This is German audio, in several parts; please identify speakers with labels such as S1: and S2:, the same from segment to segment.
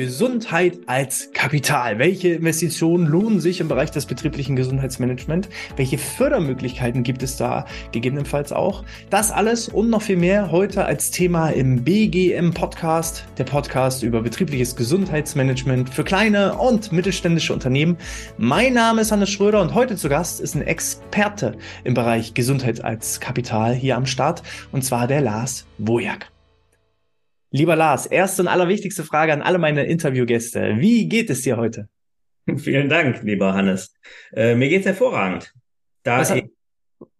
S1: Gesundheit als Kapital. Welche Investitionen lohnen sich im Bereich des betrieblichen Gesundheitsmanagements? Welche Fördermöglichkeiten gibt es da gegebenenfalls auch? Das alles und noch viel mehr heute als Thema im BGM Podcast, der Podcast über betriebliches Gesundheitsmanagement für kleine und mittelständische Unternehmen. Mein Name ist Hannes Schröder und heute zu Gast ist ein Experte im Bereich Gesundheit als Kapital hier am Start und zwar der Lars Wojak. Lieber Lars, erste und allerwichtigste Frage an alle meine Interviewgäste. Wie geht es dir heute?
S2: Vielen Dank, lieber Hannes. Äh, mir geht's hervorragend.
S1: Da Was, ich,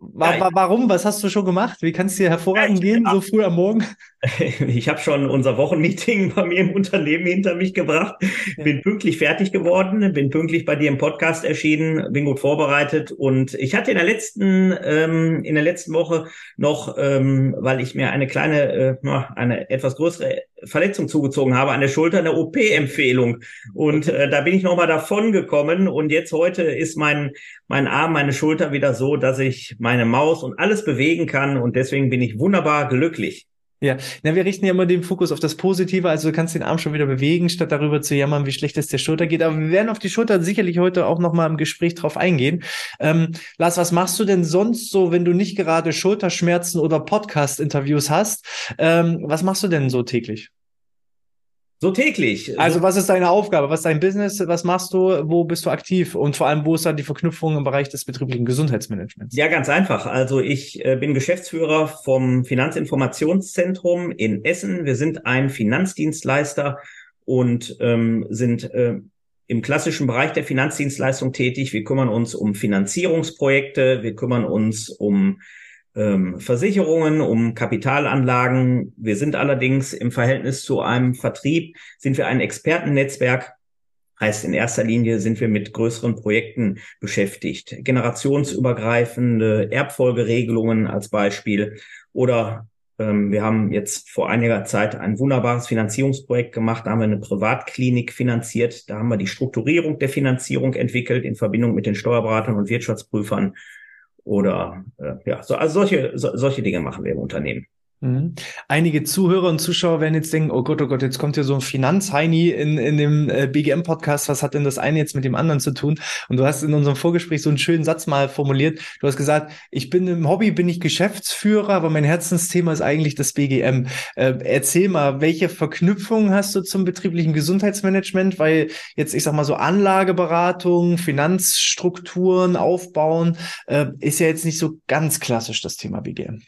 S1: Wa ja, warum? Was hast du schon gemacht? Wie kann es dir hervorragend gehen, so früh am Morgen?
S2: Ich habe schon unser Wochenmeeting bei mir im Unternehmen hinter mich gebracht, bin pünktlich fertig geworden, bin pünktlich bei dir im Podcast erschienen, bin gut vorbereitet und ich hatte in der letzten ähm, in der letzten Woche noch, ähm, weil ich mir eine kleine, äh, eine etwas größere Verletzung zugezogen habe an der Schulter, eine OP-Empfehlung und äh, da bin ich nochmal davon gekommen und jetzt heute ist mein mein Arm, meine Schulter wieder so, dass ich meine Maus und alles bewegen kann und deswegen bin ich wunderbar glücklich.
S1: Ja, na, wir richten ja immer den Fokus auf das Positive, also du kannst den Arm schon wieder bewegen, statt darüber zu jammern, wie schlecht es der Schulter geht. Aber wir werden auf die Schulter sicherlich heute auch nochmal im Gespräch drauf eingehen. Ähm, Lars, was machst du denn sonst so, wenn du nicht gerade Schulterschmerzen oder Podcast-Interviews hast? Ähm, was machst du denn so täglich?
S2: So täglich.
S1: Also was ist deine Aufgabe? Was ist dein Business? Was machst du? Wo bist du aktiv? Und vor allem, wo ist dann die Verknüpfung im Bereich des betrieblichen Gesundheitsmanagements?
S2: Ja, ganz einfach. Also ich äh, bin Geschäftsführer vom Finanzinformationszentrum in Essen. Wir sind ein Finanzdienstleister und ähm, sind äh, im klassischen Bereich der Finanzdienstleistung tätig. Wir kümmern uns um Finanzierungsprojekte, wir kümmern uns um ähm, Versicherungen, um Kapitalanlagen. Wir sind allerdings im Verhältnis zu einem Vertrieb, sind wir ein Expertennetzwerk. Heißt, in erster Linie sind wir mit größeren Projekten beschäftigt. Generationsübergreifende Erbfolgeregelungen als Beispiel oder ähm, wir haben jetzt vor einiger Zeit ein wunderbares Finanzierungsprojekt gemacht. Da haben wir eine Privatklinik finanziert. Da haben wir die Strukturierung der Finanzierung entwickelt in Verbindung mit den Steuerberatern und Wirtschaftsprüfern oder äh, ja, so, also solche, so, solche Dinge machen wir im Unternehmen.
S1: Mhm. Einige Zuhörer und Zuschauer werden jetzt denken, oh Gott, oh Gott, jetzt kommt hier so ein Finanzheini in, in dem äh, BGM-Podcast, was hat denn das eine jetzt mit dem anderen zu tun? Und du hast in unserem Vorgespräch so einen schönen Satz mal formuliert. Du hast gesagt, ich bin im Hobby, bin ich Geschäftsführer, aber mein Herzensthema ist eigentlich das BGM. Äh, erzähl mal, welche Verknüpfungen hast du zum betrieblichen Gesundheitsmanagement? Weil jetzt, ich sag mal so Anlageberatung, Finanzstrukturen aufbauen, äh, ist ja jetzt nicht so ganz klassisch das Thema BGM.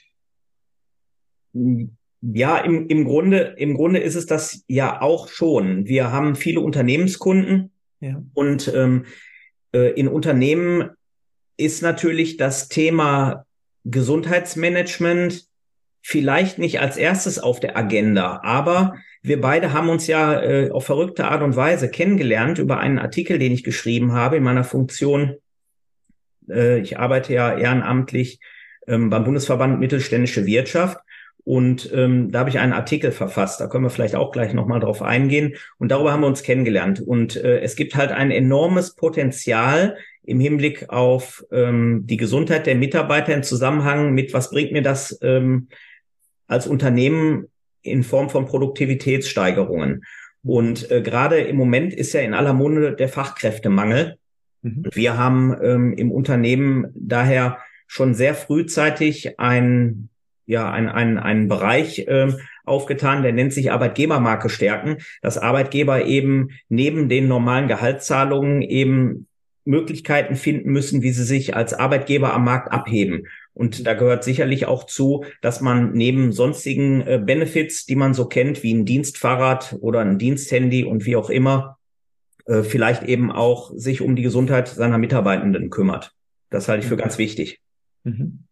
S2: Ja, im, im Grunde, im Grunde ist es das ja auch schon. Wir haben viele Unternehmenskunden ja. und ähm, äh, in Unternehmen ist natürlich das Thema Gesundheitsmanagement vielleicht nicht als erstes auf der Agenda, aber wir beide haben uns ja äh, auf verrückte Art und Weise kennengelernt über einen Artikel, den ich geschrieben habe in meiner Funktion. Äh, ich arbeite ja ehrenamtlich ähm, beim Bundesverband Mittelständische Wirtschaft und ähm, da habe ich einen Artikel verfasst, da können wir vielleicht auch gleich nochmal drauf eingehen. Und darüber haben wir uns kennengelernt. Und äh, es gibt halt ein enormes Potenzial im Hinblick auf ähm, die Gesundheit der Mitarbeiter im Zusammenhang mit, was bringt mir das ähm, als Unternehmen in Form von Produktivitätssteigerungen. Und äh, gerade im Moment ist ja in aller Munde der Fachkräftemangel. Mhm. Wir haben ähm, im Unternehmen daher schon sehr frühzeitig ein ja ein, ein, einen Bereich ähm, aufgetan, der nennt sich Arbeitgebermarke stärken, dass Arbeitgeber eben neben den normalen Gehaltszahlungen eben Möglichkeiten finden müssen, wie sie sich als Arbeitgeber am Markt abheben. Und da gehört sicherlich auch zu, dass man neben sonstigen äh, Benefits, die man so kennt, wie ein Dienstfahrrad oder ein Diensthandy und wie auch immer, äh, vielleicht eben auch sich um die Gesundheit seiner Mitarbeitenden kümmert. Das halte ich für ganz wichtig.
S1: Mhm.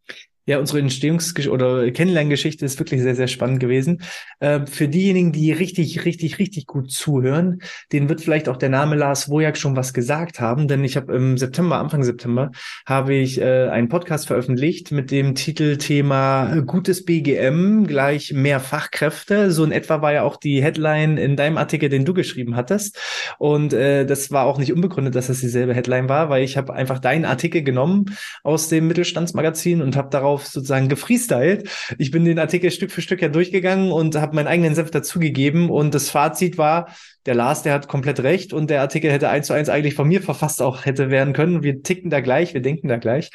S1: Ja, unsere Entstehungs- oder Kennenlerngeschichte ist wirklich sehr, sehr spannend gewesen. Äh, für diejenigen, die richtig, richtig, richtig gut zuhören, denen wird vielleicht auch der Name Lars Wojak schon was gesagt haben, denn ich habe im September, Anfang September, habe ich äh, einen Podcast veröffentlicht mit dem Titelthema Gutes BGM gleich mehr Fachkräfte. So in etwa war ja auch die Headline in deinem Artikel, den du geschrieben hattest. Und äh, das war auch nicht unbegründet, dass das dieselbe Headline war, weil ich habe einfach deinen Artikel genommen aus dem Mittelstandsmagazin und habe daraus darauf sozusagen gefreestylt. Ich bin den Artikel Stück für Stück ja durchgegangen und habe meinen eigenen Senf dazugegeben und das Fazit war, der Lars, der hat komplett recht und der Artikel hätte eins zu eins eigentlich von mir verfasst auch hätte werden können. Wir ticken da gleich, wir denken da gleich.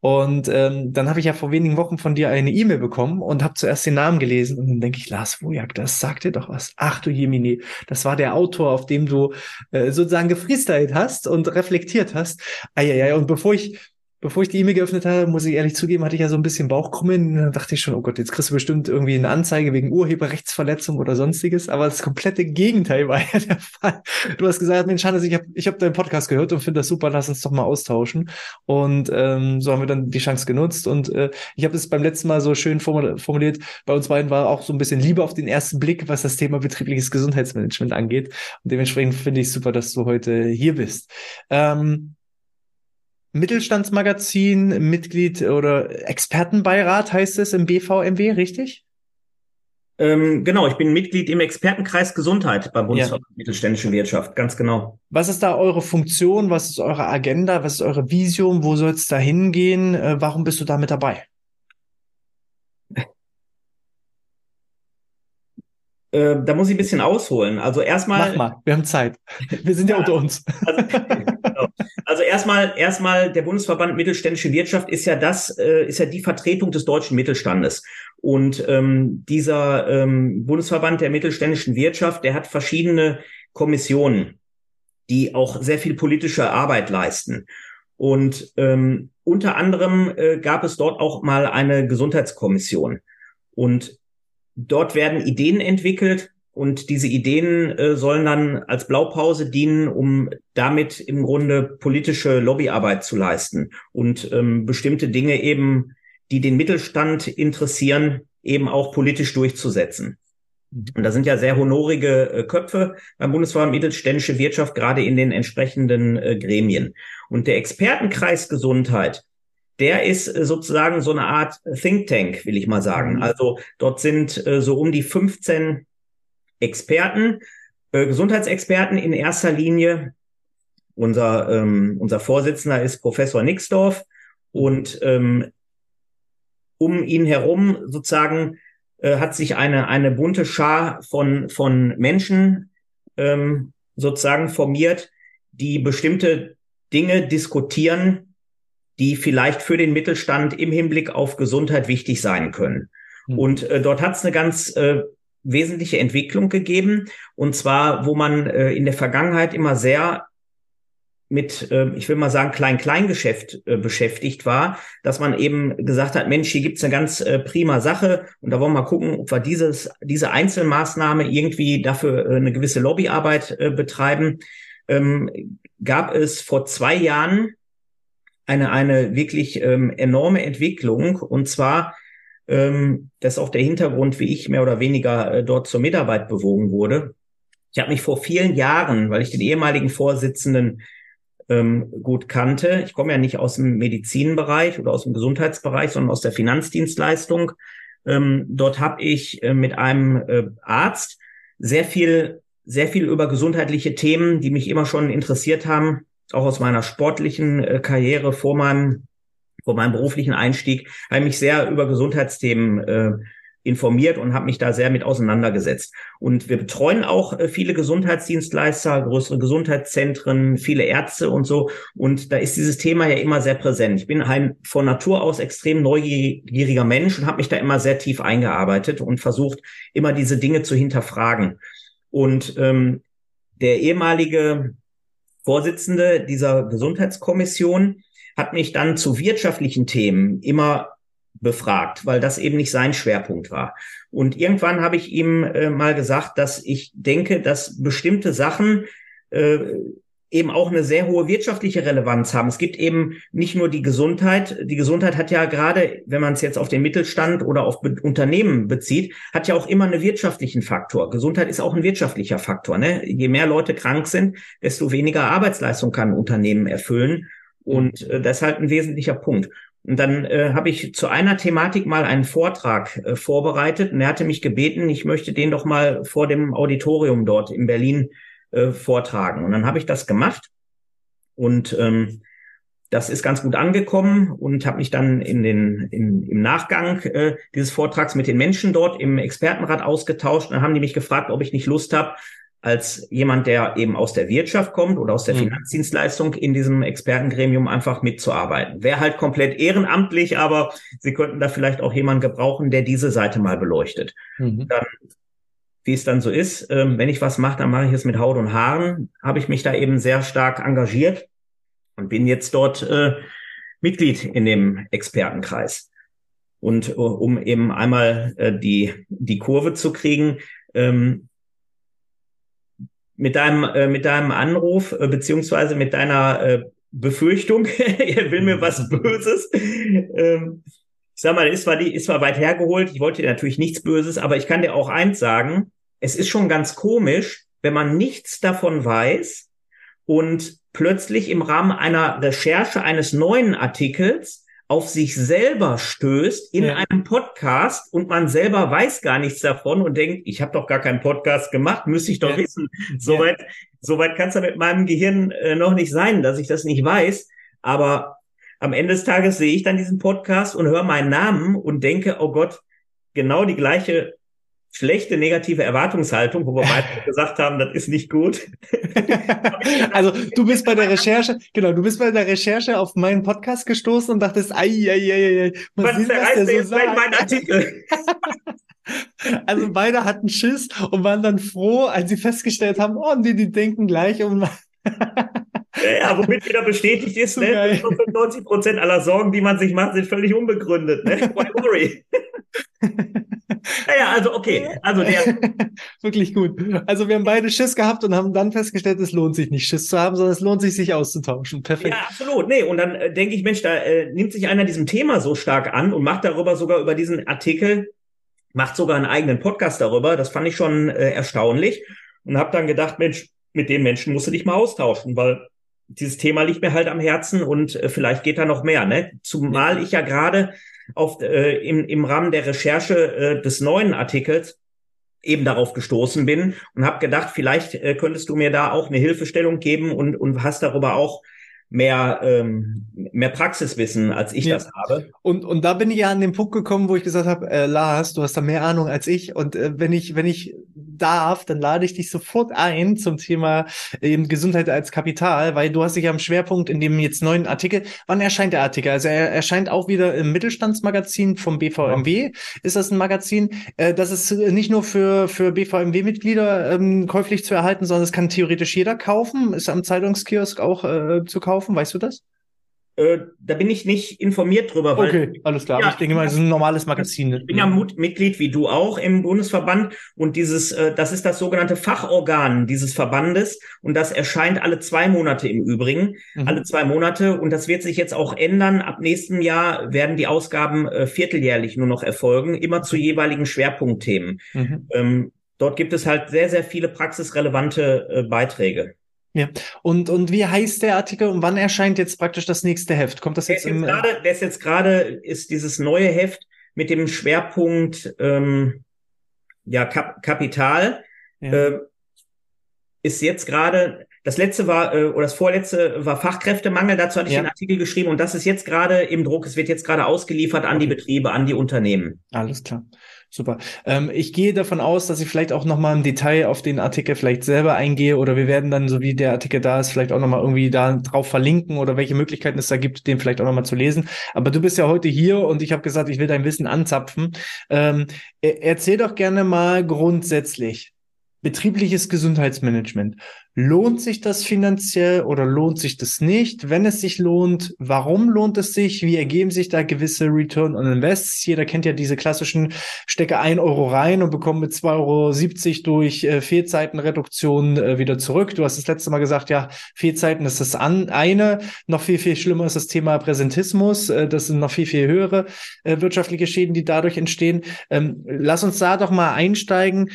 S1: Und ähm, dann habe ich ja vor wenigen Wochen von dir eine E-Mail bekommen und habe zuerst den Namen gelesen und dann denke ich, Lars Wojak, das sagt dir doch was. Ach du Jemini, das war der Autor, auf dem du äh, sozusagen gefreestylt hast und reflektiert hast. Eieiei, und bevor ich bevor ich die E-Mail geöffnet habe, muss ich ehrlich zugeben, hatte ich ja so ein bisschen Bauchkrummeln. Dann dachte ich schon, oh Gott, jetzt kriegst du bestimmt irgendwie eine Anzeige wegen Urheberrechtsverletzung oder sonstiges. Aber das komplette Gegenteil war ja der Fall. Du hast gesagt, Mensch, Hannes, ich habe ich hab deinen Podcast gehört und finde das super, lass uns doch mal austauschen. Und ähm, so haben wir dann die Chance genutzt. Und äh, ich habe es beim letzten Mal so schön formuliert, bei uns beiden war auch so ein bisschen Liebe auf den ersten Blick, was das Thema betriebliches Gesundheitsmanagement angeht. Und dementsprechend finde ich super, dass du heute hier bist. Ähm, Mittelstandsmagazin, Mitglied oder Expertenbeirat heißt es im BVMW, richtig?
S2: Ähm, genau, ich bin Mitglied im Expertenkreis Gesundheit beim Bundesverband ja. Mittelständische Wirtschaft, ganz genau.
S1: Was ist da eure Funktion? Was ist eure Agenda? Was ist eure Vision? Wo soll es da hingehen? Äh, warum bist du da mit dabei?
S2: Äh, da muss ich ein bisschen ausholen. Also erstmal.
S1: Mach mal, wir haben Zeit. Wir sind ja, ja unter uns.
S2: Also, genau. also, erstmal, erstmal, der Bundesverband Mittelständische Wirtschaft ist ja das, äh, ist ja die Vertretung des deutschen Mittelstandes. Und ähm, dieser ähm, Bundesverband der mittelständischen Wirtschaft, der hat verschiedene Kommissionen, die auch sehr viel politische Arbeit leisten. Und ähm, unter anderem äh, gab es dort auch mal eine Gesundheitskommission. Und Dort werden Ideen entwickelt und diese Ideen äh, sollen dann als Blaupause dienen, um damit im Grunde politische Lobbyarbeit zu leisten und ähm, bestimmte Dinge eben, die den Mittelstand interessieren, eben auch politisch durchzusetzen. Und da sind ja sehr honorige äh, Köpfe beim Bundesverband Mittelständische Wirtschaft, gerade in den entsprechenden äh, Gremien. Und der Expertenkreis Gesundheit, der ist äh, sozusagen so eine Art Think Tank, will ich mal sagen. Mhm. Also dort sind äh, so um die 15 Experten, äh, Gesundheitsexperten in erster Linie. Unser, ähm, unser Vorsitzender ist Professor Nixdorf und ähm, um ihn herum sozusagen äh, hat sich eine, eine bunte Schar von, von Menschen ähm, sozusagen formiert, die bestimmte Dinge diskutieren, die vielleicht für den Mittelstand im Hinblick auf Gesundheit wichtig sein können. Mhm. Und äh, dort hat es eine ganz äh, wesentliche Entwicklung gegeben. Und zwar, wo man äh, in der Vergangenheit immer sehr mit, äh, ich will mal sagen, Klein-Klein-Geschäft äh, beschäftigt war, dass man eben gesagt hat, Mensch, hier gibt's eine ganz äh, prima Sache und da wollen wir mal gucken, ob wir dieses, diese Einzelmaßnahme irgendwie dafür äh, eine gewisse Lobbyarbeit äh, betreiben. Ähm, gab es vor zwei Jahren eine, eine wirklich ähm, enorme Entwicklung. Und zwar, ähm, das ist auch der Hintergrund, wie ich mehr oder weniger äh, dort zur Mitarbeit bewogen wurde. Ich habe mich vor vielen Jahren, weil ich den ehemaligen Vorsitzenden ähm, gut kannte, ich komme ja nicht aus dem Medizinbereich oder aus dem Gesundheitsbereich, sondern aus der Finanzdienstleistung. Ähm, dort habe ich äh, mit einem äh, Arzt sehr viel, sehr viel über gesundheitliche Themen, die mich immer schon interessiert haben, auch aus meiner sportlichen äh, Karriere vor meinem, vor meinem beruflichen Einstieg, habe mich sehr über Gesundheitsthemen äh, informiert und habe mich da sehr mit auseinandergesetzt. Und wir betreuen auch äh, viele Gesundheitsdienstleister, größere Gesundheitszentren, viele Ärzte und so. Und da ist dieses Thema ja immer sehr präsent. Ich bin ein von Natur aus extrem neugieriger Mensch und habe mich da immer sehr tief eingearbeitet und versucht, immer diese Dinge zu hinterfragen. Und ähm, der ehemalige Vorsitzende dieser Gesundheitskommission hat mich dann zu wirtschaftlichen Themen immer befragt, weil das eben nicht sein Schwerpunkt war. Und irgendwann habe ich ihm äh, mal gesagt, dass ich denke, dass bestimmte Sachen äh, eben auch eine sehr hohe wirtschaftliche Relevanz haben. Es gibt eben nicht nur die Gesundheit. Die Gesundheit hat ja gerade, wenn man es jetzt auf den Mittelstand oder auf Be Unternehmen bezieht, hat ja auch immer einen wirtschaftlichen Faktor. Gesundheit ist auch ein wirtschaftlicher Faktor. Ne? Je mehr Leute krank sind, desto weniger Arbeitsleistung kann ein Unternehmen erfüllen. Und äh, das ist halt ein wesentlicher Punkt. Und dann äh, habe ich zu einer Thematik mal einen Vortrag äh, vorbereitet und er hatte mich gebeten, ich möchte den doch mal vor dem Auditorium dort in Berlin äh, vortragen. Und dann habe ich das gemacht und ähm, das ist ganz gut angekommen und habe mich dann in den in, im Nachgang äh, dieses Vortrags mit den Menschen dort im Expertenrat ausgetauscht. Dann haben die mich gefragt, ob ich nicht Lust habe, als jemand, der eben aus der Wirtschaft kommt oder aus der mhm. Finanzdienstleistung in diesem Expertengremium einfach mitzuarbeiten. Wäre halt komplett ehrenamtlich, aber Sie könnten da vielleicht auch jemanden gebrauchen, der diese Seite mal beleuchtet. Mhm. Dann, wie es dann so ist, ähm, wenn ich was mache, dann mache ich es mit Haut und Haaren, habe ich mich da eben sehr stark engagiert und bin jetzt dort äh, Mitglied in dem Expertenkreis. Und äh, um eben einmal äh, die, die Kurve zu kriegen, ähm, mit deinem, äh, mit deinem Anruf, äh, beziehungsweise mit deiner äh, Befürchtung, er will mir was Böses. ähm, ich sag mal, ist zwar, ist zwar weit hergeholt, ich wollte dir natürlich nichts Böses, aber ich kann dir auch eins sagen, es ist schon ganz komisch, wenn man nichts davon weiß und plötzlich im Rahmen einer Recherche eines neuen Artikels auf sich selber stößt in ja. einem Podcast und man selber weiß gar nichts davon und denkt, ich habe doch gar keinen Podcast gemacht, müsste ich doch ja. wissen. Soweit, ja. soweit kann es ja mit meinem Gehirn äh, noch nicht sein, dass ich das nicht weiß. Aber am Ende des Tages sehe ich dann diesen Podcast und höre meinen Namen und denke, oh Gott, genau die gleiche schlechte negative Erwartungshaltung, wo wir beide gesagt haben, das ist nicht gut.
S1: also du bist bei der Recherche, genau, du bist bei der Recherche auf meinen Podcast gestoßen und dachtest, ei, ei, ei, ei,
S2: was was der so sagt. mein Artikel.
S1: also beide hatten Schiss und waren dann froh, als sie festgestellt haben, oh, die, die denken gleich und
S2: ja, womit wieder bestätigt ist, so ne, 95 Prozent aller Sorgen, die man sich macht, sind völlig unbegründet. Ne? Why worry? Naja, also okay. Also der
S1: Wirklich gut. Also wir haben beide Schiss gehabt und haben dann festgestellt, es lohnt sich nicht Schiss zu haben, sondern es lohnt sich, sich auszutauschen. Perfekt.
S2: Ja, absolut. Nee, und dann äh, denke ich, Mensch, da äh, nimmt sich einer diesem Thema so stark an und macht darüber sogar über diesen Artikel, macht sogar einen eigenen Podcast darüber. Das fand ich schon äh, erstaunlich und habe dann gedacht, Mensch, mit dem Menschen musst du dich mal austauschen, weil dieses Thema liegt mir halt am Herzen und äh, vielleicht geht da noch mehr. Ne? Zumal ich ja gerade auf, äh, im, im Rahmen der Recherche äh, des neuen Artikels eben darauf gestoßen bin und habe gedacht, vielleicht äh, könntest du mir da auch eine Hilfestellung geben und, und hast darüber auch mehr, ähm, mehr Praxiswissen, als ich ja. das habe.
S1: Und, und da bin ich ja an den Punkt gekommen, wo ich gesagt habe, äh, Lars, du hast da mehr Ahnung als ich. Und äh, wenn ich, wenn ich darf, dann lade ich dich sofort ein zum Thema eben Gesundheit als Kapital, weil du hast dich ja am Schwerpunkt in dem jetzt neuen Artikel. Wann erscheint der Artikel? Also er erscheint auch wieder im Mittelstandsmagazin vom BVMW. Ist das ein Magazin? Äh, das ist nicht nur für, für BVMW-Mitglieder ähm, käuflich zu erhalten, sondern es kann theoretisch jeder kaufen. Ist am Zeitungskiosk auch äh, zu kaufen kaufen? Weißt du das?
S2: Äh, da bin ich nicht informiert drüber.
S1: Weil, okay, alles klar. Ja, ich denke mal, es ist ein normales Magazin.
S2: Ich bin ja Mitglied wie du auch im Bundesverband und dieses, äh, das ist das sogenannte Fachorgan dieses Verbandes und das erscheint alle zwei Monate im Übrigen, mhm. alle zwei Monate und das wird sich jetzt auch ändern. Ab nächstem Jahr werden die Ausgaben äh, vierteljährlich nur noch erfolgen, immer zu jeweiligen Schwerpunktthemen. Mhm. Ähm, dort gibt es halt sehr, sehr viele praxisrelevante Beiträge.
S1: Ja. Und, und wie heißt der Artikel und wann erscheint jetzt praktisch das nächste Heft? Kommt das jetzt,
S2: jetzt im grade, Der ist jetzt gerade, ist dieses neue Heft mit dem Schwerpunkt ähm, ja, Kap Kapital. Ja. Äh, ist jetzt gerade, das letzte war, äh, oder das vorletzte war Fachkräftemangel, dazu hatte ich ja. einen Artikel geschrieben und das ist jetzt gerade im Druck, es wird jetzt gerade ausgeliefert an die Betriebe, an die Unternehmen.
S1: Alles klar. Super. Ähm, ich gehe davon aus, dass ich vielleicht auch nochmal im Detail auf den Artikel vielleicht selber eingehe oder wir werden dann, so wie der Artikel da ist, vielleicht auch nochmal irgendwie da drauf verlinken oder welche Möglichkeiten es da gibt, den vielleicht auch nochmal zu lesen. Aber du bist ja heute hier und ich habe gesagt, ich will dein Wissen anzapfen. Ähm, erzähl doch gerne mal grundsätzlich betriebliches Gesundheitsmanagement. Lohnt sich das finanziell oder lohnt sich das nicht? Wenn es sich lohnt, warum lohnt es sich? Wie ergeben sich da gewisse Return on Invests? Jeder kennt ja diese klassischen, stecke ein Euro rein und bekomme mit 2,70 Euro durch äh, Fehlzeitenreduktion äh, wieder zurück. Du hast das letzte Mal gesagt, ja, Fehlzeiten ist das an, eine. Noch viel, viel schlimmer ist das Thema Präsentismus. Äh, das sind noch viel, viel höhere äh, wirtschaftliche Schäden, die dadurch entstehen. Ähm, lass uns da doch mal einsteigen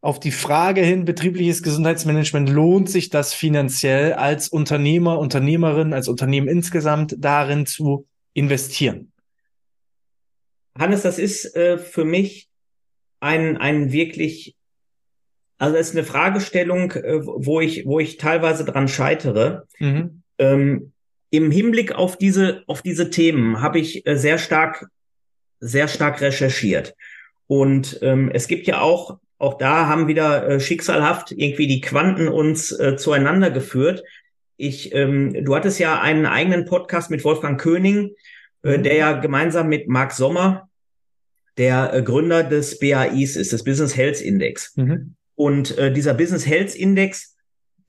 S1: auf die Frage hin, betriebliches Gesundheitsmanagement, lohnt sich das finanziell als Unternehmer, Unternehmerin, als Unternehmen insgesamt darin zu investieren?
S2: Hannes, das ist äh, für mich ein, ein wirklich, also es ist eine Fragestellung, äh, wo ich, wo ich teilweise dran scheitere. Mhm. Ähm, im Hinblick auf diese, auf diese Themen habe ich äh, sehr stark, sehr stark recherchiert. Und ähm, es gibt ja auch, auch da haben wieder äh, schicksalhaft irgendwie die Quanten uns äh, zueinander geführt. Ich, ähm, du hattest ja einen eigenen Podcast mit Wolfgang König, äh, mhm. der ja gemeinsam mit Marc Sommer der äh, Gründer des BAIs ist, des Business Health Index. Mhm. Und äh, dieser Business Health Index,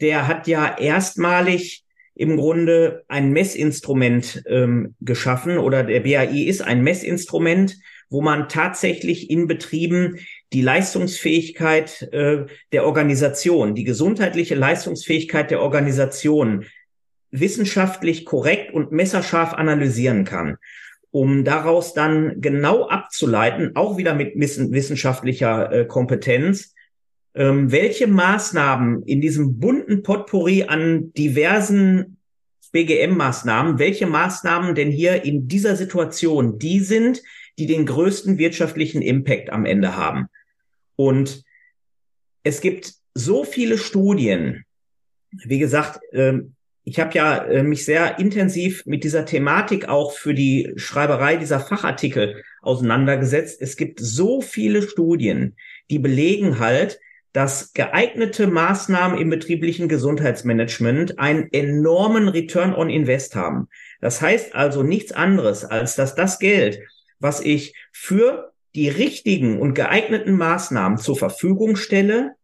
S2: der hat ja erstmalig im Grunde ein Messinstrument ähm, geschaffen oder der BAI ist ein Messinstrument, wo man tatsächlich in Betrieben die Leistungsfähigkeit äh, der Organisation, die gesundheitliche Leistungsfähigkeit der Organisation wissenschaftlich korrekt und messerscharf analysieren kann, um daraus dann genau abzuleiten, auch wieder mit wissenschaftlicher äh, Kompetenz, ähm, welche Maßnahmen in diesem bunten Potpourri an diversen BGM-Maßnahmen, welche Maßnahmen denn hier in dieser Situation die sind, die den größten wirtschaftlichen Impact am Ende haben. Und es gibt so viele Studien. Wie gesagt, ähm, ich habe ja äh, mich sehr intensiv mit dieser Thematik auch für die Schreiberei dieser Fachartikel auseinandergesetzt. Es gibt so viele Studien, die belegen halt, dass geeignete Maßnahmen im betrieblichen Gesundheitsmanagement einen enormen Return on Invest haben. Das heißt also nichts anderes, als dass das Geld, was ich für die richtigen und geeigneten Maßnahmen zur Verfügung stelle,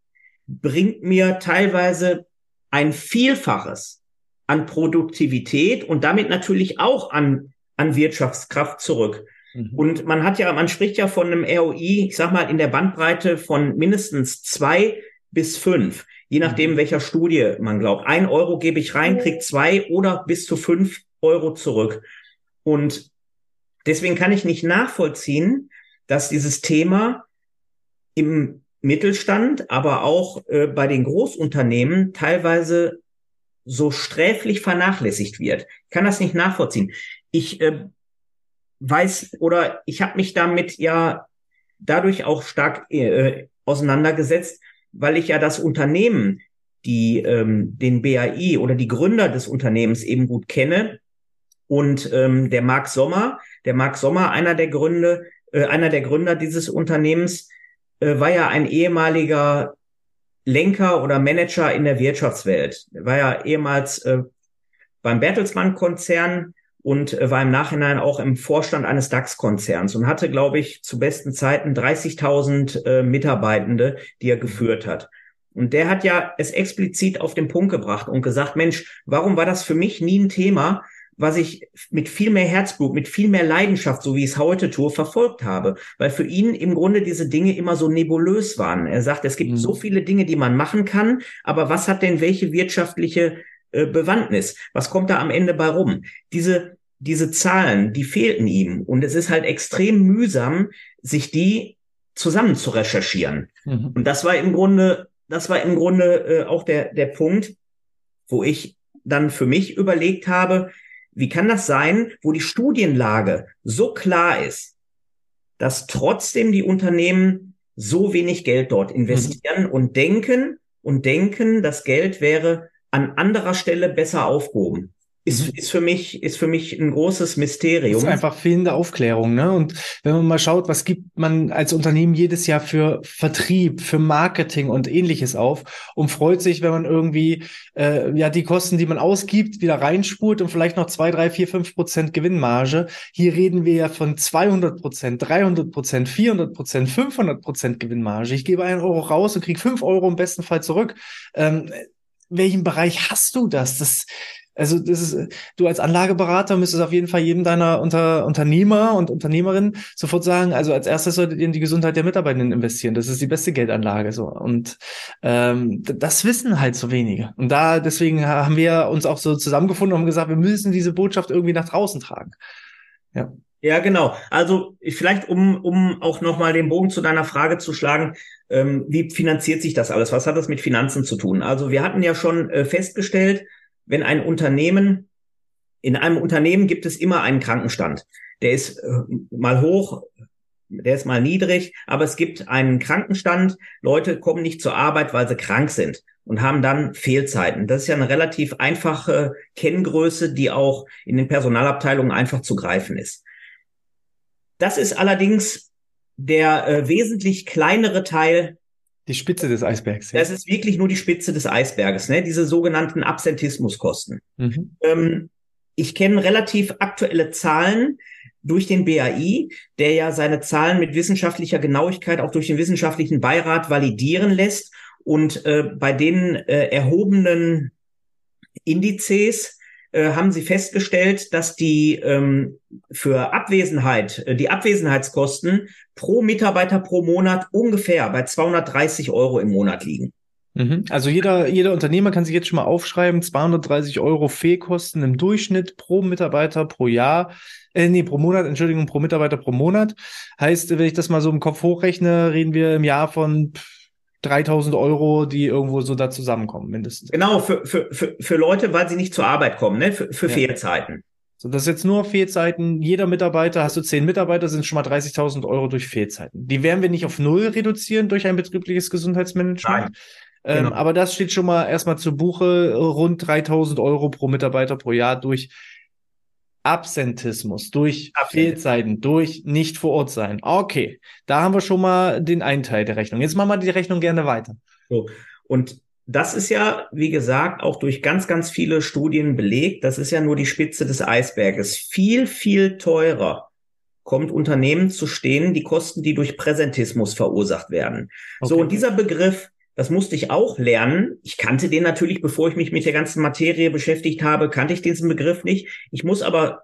S2: bringt mir teilweise ein Vielfaches an Produktivität und damit natürlich auch an, an Wirtschaftskraft zurück. Mhm. Und man hat ja, man spricht ja von einem ROI, ich sag mal, in der Bandbreite von mindestens zwei bis fünf, je nachdem, mhm. welcher Studie man glaubt. Ein Euro gebe ich rein, krieg zwei oder bis zu fünf Euro zurück. Und deswegen kann ich nicht nachvollziehen, dass dieses Thema im Mittelstand, aber auch äh, bei den Großunternehmen teilweise so sträflich vernachlässigt wird. Ich kann das nicht nachvollziehen. Ich äh, weiß oder ich habe mich damit ja dadurch auch stark äh, auseinandergesetzt, weil ich ja das Unternehmen, die ähm, den BAI oder die Gründer des Unternehmens eben gut kenne und ähm, der Marc Sommer, der Marc Sommer, einer der Gründe, äh, einer der Gründer dieses Unternehmens, äh, war ja ein ehemaliger Lenker oder Manager in der Wirtschaftswelt. Er war ja ehemals äh, beim Bertelsmann-Konzern und äh, war im Nachhinein auch im Vorstand eines DAX-Konzerns und hatte, glaube ich, zu besten Zeiten 30.000 äh, Mitarbeitende, die er geführt hat. Und der hat ja es explizit auf den Punkt gebracht und gesagt, Mensch, warum war das für mich nie ein Thema, was ich mit viel mehr Herzblut, mit viel mehr Leidenschaft, so wie ich es heute tue, verfolgt habe. Weil für ihn im Grunde diese Dinge immer so nebulös waren. Er sagt, es gibt mhm. so viele Dinge, die man machen kann, aber was hat denn welche wirtschaftliche äh, Bewandtnis. Was kommt da am Ende bei rum? Diese, diese Zahlen, die fehlten ihm. Und es ist halt extrem mühsam, sich die zusammen zu recherchieren. Mhm. Und das war im Grunde, das war im Grunde äh, auch der, der Punkt, wo ich dann für mich überlegt habe, wie kann das sein, wo die Studienlage so klar ist, dass trotzdem die Unternehmen so wenig Geld dort investieren mhm. und denken und denken, das Geld wäre an anderer Stelle besser aufgehoben. Ist, mhm. ist für mich, ist für mich ein großes Mysterium. Das
S1: ist einfach fehlende Aufklärung, ne? Und wenn man mal schaut, was gibt man als Unternehmen jedes Jahr für Vertrieb, für Marketing und ähnliches auf und freut sich, wenn man irgendwie, äh, ja, die Kosten, die man ausgibt, wieder reinspult und vielleicht noch zwei, drei, vier, fünf Prozent Gewinnmarge. Hier reden wir ja von 200 Prozent, 300 Prozent, 400 Prozent, 500 Prozent Gewinnmarge. Ich gebe einen Euro raus und kriege fünf Euro im besten Fall zurück. Ähm, welchem Bereich hast du das? Das, also das ist, du als Anlageberater müsstest auf jeden Fall jedem deiner Unter, Unternehmer und Unternehmerinnen sofort sagen, also als erstes solltet ihr in die Gesundheit der Mitarbeitenden investieren. Das ist die beste Geldanlage. So. Und ähm, das wissen halt so wenige. Und da deswegen haben wir uns auch so zusammengefunden und gesagt, wir müssen diese Botschaft irgendwie nach draußen tragen.
S2: Ja. Ja, genau. Also vielleicht, um, um auch nochmal den Bogen zu deiner Frage zu schlagen, ähm, wie finanziert sich das alles? Was hat das mit Finanzen zu tun? Also wir hatten ja schon äh, festgestellt, wenn ein Unternehmen, in einem Unternehmen gibt es immer einen Krankenstand. Der ist äh, mal hoch, der ist mal niedrig, aber es gibt einen Krankenstand. Leute kommen nicht zur Arbeit, weil sie krank sind. und haben dann Fehlzeiten. Das ist ja eine relativ einfache Kenngröße, die auch in den Personalabteilungen einfach zu greifen ist. Das ist allerdings der äh, wesentlich kleinere Teil.
S1: Die Spitze des Eisbergs.
S2: Ja. Das ist wirklich nur die Spitze des Eisberges, ne? diese sogenannten Absentismuskosten. Mhm. Ähm, ich kenne relativ aktuelle Zahlen durch den BAI, der ja seine Zahlen mit wissenschaftlicher Genauigkeit auch durch den wissenschaftlichen Beirat validieren lässt und äh, bei den äh, erhobenen Indizes äh, haben sie festgestellt, dass die ähm, für Abwesenheit, äh, die Abwesenheitskosten pro Mitarbeiter pro Monat ungefähr bei 230 Euro im Monat liegen.
S1: Mhm. Also jeder, jeder Unternehmer kann sich jetzt schon mal aufschreiben, 230 Euro Fehlkosten im Durchschnitt pro Mitarbeiter pro Jahr, äh, nee, pro Monat, Entschuldigung, pro Mitarbeiter pro Monat. Heißt, wenn ich das mal so im Kopf hochrechne, reden wir im Jahr von 3000 Euro, die irgendwo so da zusammenkommen, mindestens.
S2: Genau, für, für, für, für Leute, weil sie nicht zur Arbeit kommen, ne? für, für ja. Fehlzeiten.
S1: So, das ist jetzt nur Fehlzeiten. Jeder Mitarbeiter, hast du zehn Mitarbeiter, sind schon mal 30.000 Euro durch Fehlzeiten. Die werden wir nicht auf Null reduzieren durch ein betriebliches Gesundheitsmanagement. Nein. Ähm, genau. Aber das steht schon mal erstmal zu Buche, rund 3000 Euro pro Mitarbeiter pro Jahr durch Absentismus, durch. Fehlzeiten, durch nicht vor Ort sein. Okay, da haben wir schon mal den einen Teil der Rechnung. Jetzt machen wir die Rechnung gerne weiter.
S2: So. Und das ist ja, wie gesagt, auch durch ganz, ganz viele Studien belegt. Das ist ja nur die Spitze des Eisberges. Viel, viel teurer kommt Unternehmen zu stehen, die Kosten, die durch Präsentismus verursacht werden. Okay. So, und dieser Begriff das musste ich auch lernen. Ich kannte den natürlich, bevor ich mich mit der ganzen Materie beschäftigt habe, kannte ich diesen Begriff nicht. Ich muss aber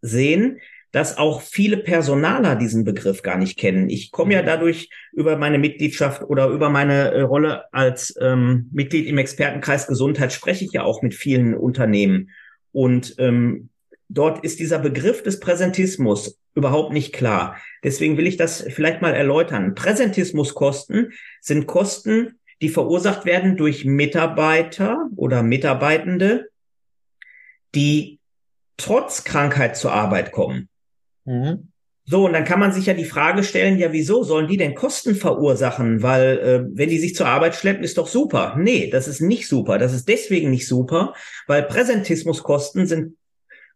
S2: sehen, dass auch viele Personaler diesen Begriff gar nicht kennen. Ich komme ja mhm. dadurch über meine Mitgliedschaft oder über meine äh, Rolle als ähm, Mitglied im Expertenkreis Gesundheit spreche ich ja auch mit vielen Unternehmen. Und ähm, dort ist dieser Begriff des Präsentismus überhaupt nicht klar. Deswegen will ich das vielleicht mal erläutern. Präsentismuskosten sind Kosten, die verursacht werden durch Mitarbeiter oder Mitarbeitende, die trotz Krankheit zur Arbeit kommen. Mhm. So, und dann kann man sich ja die Frage stellen, ja, wieso sollen die denn Kosten verursachen? Weil äh, wenn die sich zur Arbeit schleppen, ist doch super. Nee, das ist nicht super. Das ist deswegen nicht super, weil Präsentismuskosten sind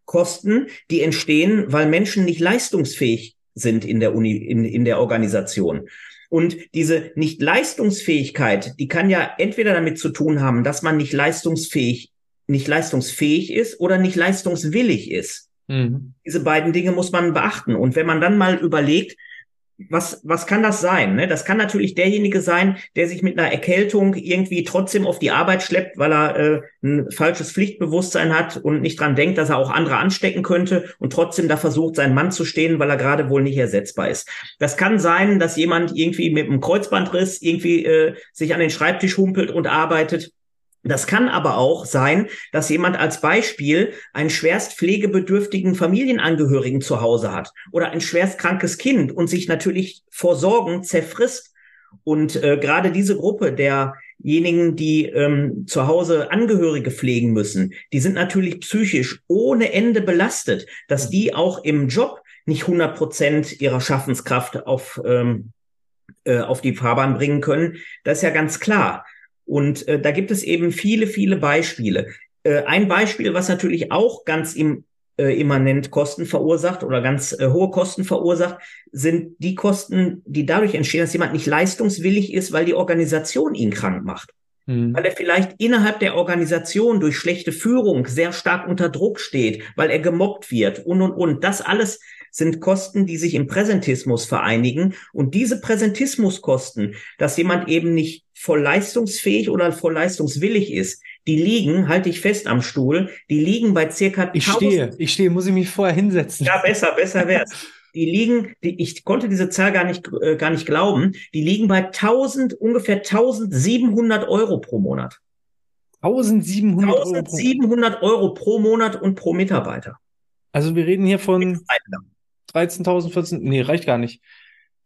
S2: Kosten, die entstehen, weil Menschen nicht leistungsfähig sind in der Uni, in, in der Organisation. Und diese nicht Leistungsfähigkeit, die kann ja entweder damit zu tun haben, dass man nicht leistungsfähig, nicht leistungsfähig ist oder nicht leistungswillig ist. Mhm. Diese beiden Dinge muss man beachten. Und wenn man dann mal überlegt, was, was kann das sein? Ne? Das kann natürlich derjenige sein, der sich mit einer Erkältung irgendwie trotzdem auf die Arbeit schleppt, weil er äh, ein falsches Pflichtbewusstsein hat und nicht dran denkt, dass er auch andere anstecken könnte und trotzdem da versucht, seinen Mann zu stehen, weil er gerade wohl nicht ersetzbar ist. Das kann sein, dass jemand irgendwie mit einem Kreuzbandriss irgendwie äh, sich an den Schreibtisch humpelt und arbeitet das kann aber auch sein, dass jemand als Beispiel einen schwerst pflegebedürftigen Familienangehörigen zu Hause hat oder ein schwerst krankes Kind und sich natürlich vor Sorgen zerfrisst. Und äh, gerade diese Gruppe derjenigen, die ähm, zu Hause Angehörige pflegen müssen, die sind natürlich psychisch ohne Ende belastet, dass die auch im Job nicht 100 Prozent ihrer Schaffenskraft auf, ähm, äh, auf die Fahrbahn bringen können. Das ist ja ganz klar. Und äh, da gibt es eben viele, viele Beispiele. Äh, ein Beispiel, was natürlich auch ganz im äh, immanent Kosten verursacht oder ganz äh, hohe Kosten verursacht, sind die Kosten, die dadurch entstehen, dass jemand nicht leistungswillig ist, weil die Organisation ihn krank macht. Mhm. Weil er vielleicht innerhalb der Organisation durch schlechte Führung sehr stark unter Druck steht, weil er gemobbt wird und, und, und. Das alles sind Kosten, die sich im Präsentismus vereinigen. Und diese Präsentismuskosten, dass jemand eben nicht voll leistungsfähig oder voll leistungswillig ist, die liegen, halte ich fest am Stuhl, die liegen bei circa
S1: Ich stehe, ich stehe, muss ich mich vorher hinsetzen.
S2: Ja, besser, besser wär's. Die liegen, die, ich konnte diese Zahl gar nicht, äh, gar nicht glauben, die liegen bei 1000, ungefähr 1700 Euro pro Monat.
S1: 1700
S2: Euro. 1700 Euro pro Monat und pro Mitarbeiter.
S1: Also wir reden hier von 13.000, 14, nee, reicht gar nicht.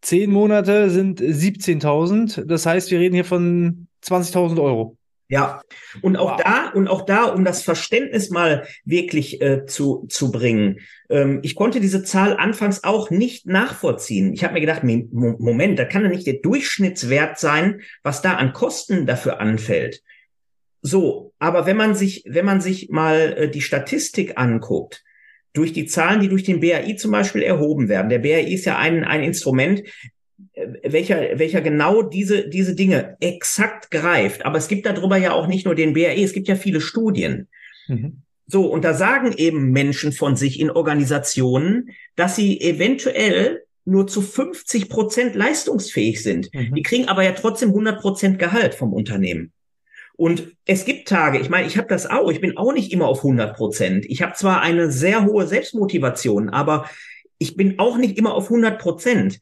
S1: Zehn Monate sind 17.000. Das heißt, wir reden hier von 20.000 Euro.
S2: Ja, und auch wow. da und auch da, um das Verständnis mal wirklich äh, zu zu bringen. Ähm, ich konnte diese Zahl anfangs auch nicht nachvollziehen. Ich habe mir gedacht, Moment, da kann ja nicht der Durchschnittswert sein, was da an Kosten dafür anfällt. So, aber wenn man sich wenn man sich mal äh, die Statistik anguckt, durch die Zahlen, die durch den BAI zum Beispiel erhoben werden. Der BAI ist ja ein, ein Instrument, äh, welcher, welcher genau diese, diese Dinge exakt greift. Aber es gibt darüber ja auch nicht nur den BAI, es gibt ja viele Studien. Mhm. So, und da sagen eben Menschen von sich in Organisationen, dass sie eventuell nur zu 50 Prozent leistungsfähig sind. Mhm. Die kriegen aber ja trotzdem 100 Prozent Gehalt vom Unternehmen. Und es gibt Tage, ich meine, ich habe das auch, ich bin auch nicht immer auf 100 Prozent. Ich habe zwar eine sehr hohe Selbstmotivation, aber ich bin auch nicht immer auf 100 Prozent.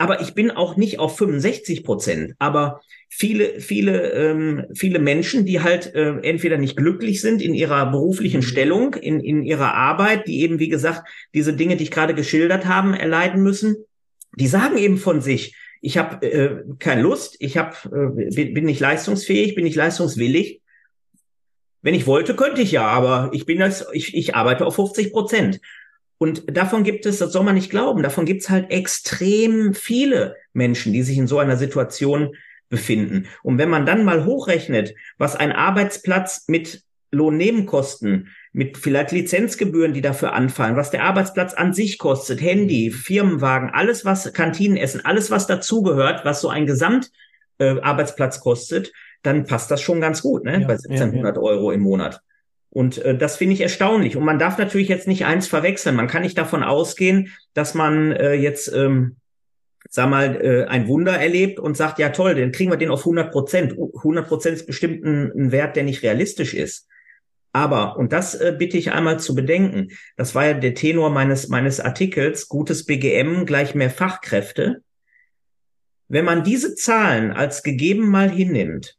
S2: Aber ich bin auch nicht auf 65 Prozent. Aber viele, viele, ähm, viele Menschen, die halt äh, entweder nicht glücklich sind in ihrer beruflichen mhm. Stellung, in, in ihrer Arbeit, die eben, wie gesagt, diese Dinge, die ich gerade geschildert haben, erleiden müssen, die sagen eben von sich, ich habe äh, keine Lust, ich hab, äh, bin, bin nicht leistungsfähig, bin nicht leistungswillig. Wenn ich wollte, könnte ich ja, aber ich bin das, ich, ich arbeite auf 50 Prozent. Und davon gibt es, das soll man nicht glauben, davon gibt es halt extrem viele Menschen, die sich in so einer Situation befinden. Und wenn man dann mal hochrechnet, was ein Arbeitsplatz mit Lohnnebenkosten mit vielleicht Lizenzgebühren, die dafür anfallen, was der Arbeitsplatz an sich kostet, Handy, Firmenwagen, alles was Kantinenessen, alles was dazugehört, was so ein Gesamtarbeitsplatz äh, kostet, dann passt das schon ganz gut, ne? Ja, bei 1700 ja, ja. Euro im Monat. Und äh, das finde ich erstaunlich. Und man darf natürlich jetzt nicht eins verwechseln. Man kann nicht davon ausgehen, dass man äh, jetzt, ähm, sag mal, äh, ein Wunder erlebt und sagt, ja toll, dann kriegen wir den auf 100 Prozent. 100 Prozent ist bestimmt ein, ein Wert, der nicht realistisch ist. Aber, und das äh, bitte ich einmal zu bedenken, das war ja der Tenor meines, meines Artikels, gutes BGM gleich mehr Fachkräfte. Wenn man diese Zahlen als gegeben mal hinnimmt,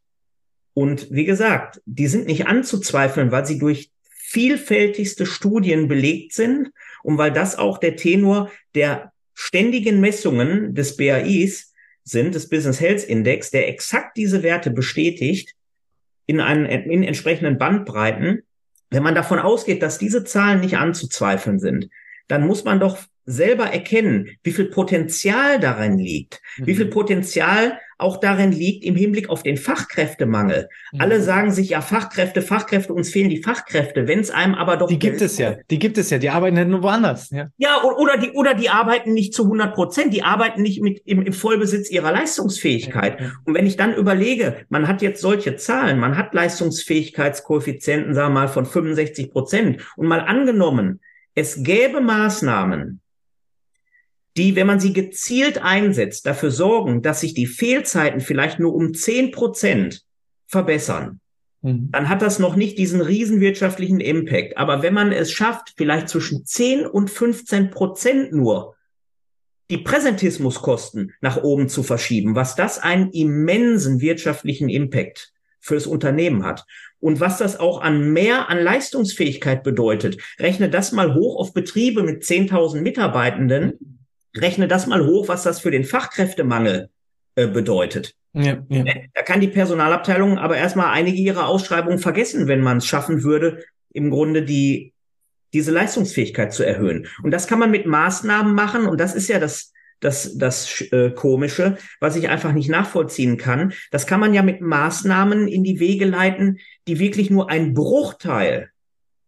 S2: und wie gesagt, die sind nicht anzuzweifeln, weil sie durch vielfältigste Studien belegt sind und weil das auch der Tenor der ständigen Messungen des BAIs sind, des Business Health Index, der exakt diese Werte bestätigt, in, einen, in entsprechenden Bandbreiten, wenn man davon ausgeht, dass diese Zahlen nicht anzuzweifeln sind, dann muss man doch selber erkennen, wie viel Potenzial darin liegt, mhm. wie viel mhm. Potenzial auch darin liegt im Hinblick auf den Fachkräftemangel. Mhm. Alle sagen sich ja Fachkräfte, Fachkräfte, uns fehlen die Fachkräfte, wenn es einem aber doch
S1: die gibt es ja, die gibt es ja, die arbeiten halt nur woanders.
S2: Ja, ja oder die oder die arbeiten nicht zu 100 Prozent, die arbeiten nicht mit im, im Vollbesitz ihrer Leistungsfähigkeit. Ja, ja. Und wenn ich dann überlege, man hat jetzt solche Zahlen, man hat Leistungsfähigkeitskoeffizienten, sagen wir mal von 65 Prozent und mal angenommen, es gäbe Maßnahmen, die, wenn man sie gezielt einsetzt, dafür sorgen, dass sich die Fehlzeiten vielleicht nur um zehn Prozent verbessern, mhm. dann hat das noch nicht diesen riesen wirtschaftlichen Impact. Aber wenn man es schafft, vielleicht zwischen 10 und 15 Prozent nur die Präsentismuskosten nach oben zu verschieben, was das einen immensen wirtschaftlichen Impact fürs Unternehmen hat. Und was das auch an mehr an Leistungsfähigkeit bedeutet, rechne das mal hoch auf Betriebe mit 10.000 Mitarbeitenden, rechne das mal hoch, was das für den Fachkräftemangel äh, bedeutet. Ja, ja. Äh, da kann die Personalabteilung aber erstmal einige ihrer Ausschreibungen vergessen, wenn man es schaffen würde, im Grunde die, diese Leistungsfähigkeit zu erhöhen. Und das kann man mit Maßnahmen machen. Und das ist ja das, das, das äh, Komische, was ich einfach nicht nachvollziehen kann. Das kann man ja mit Maßnahmen in die Wege leiten, die wirklich nur ein Bruchteil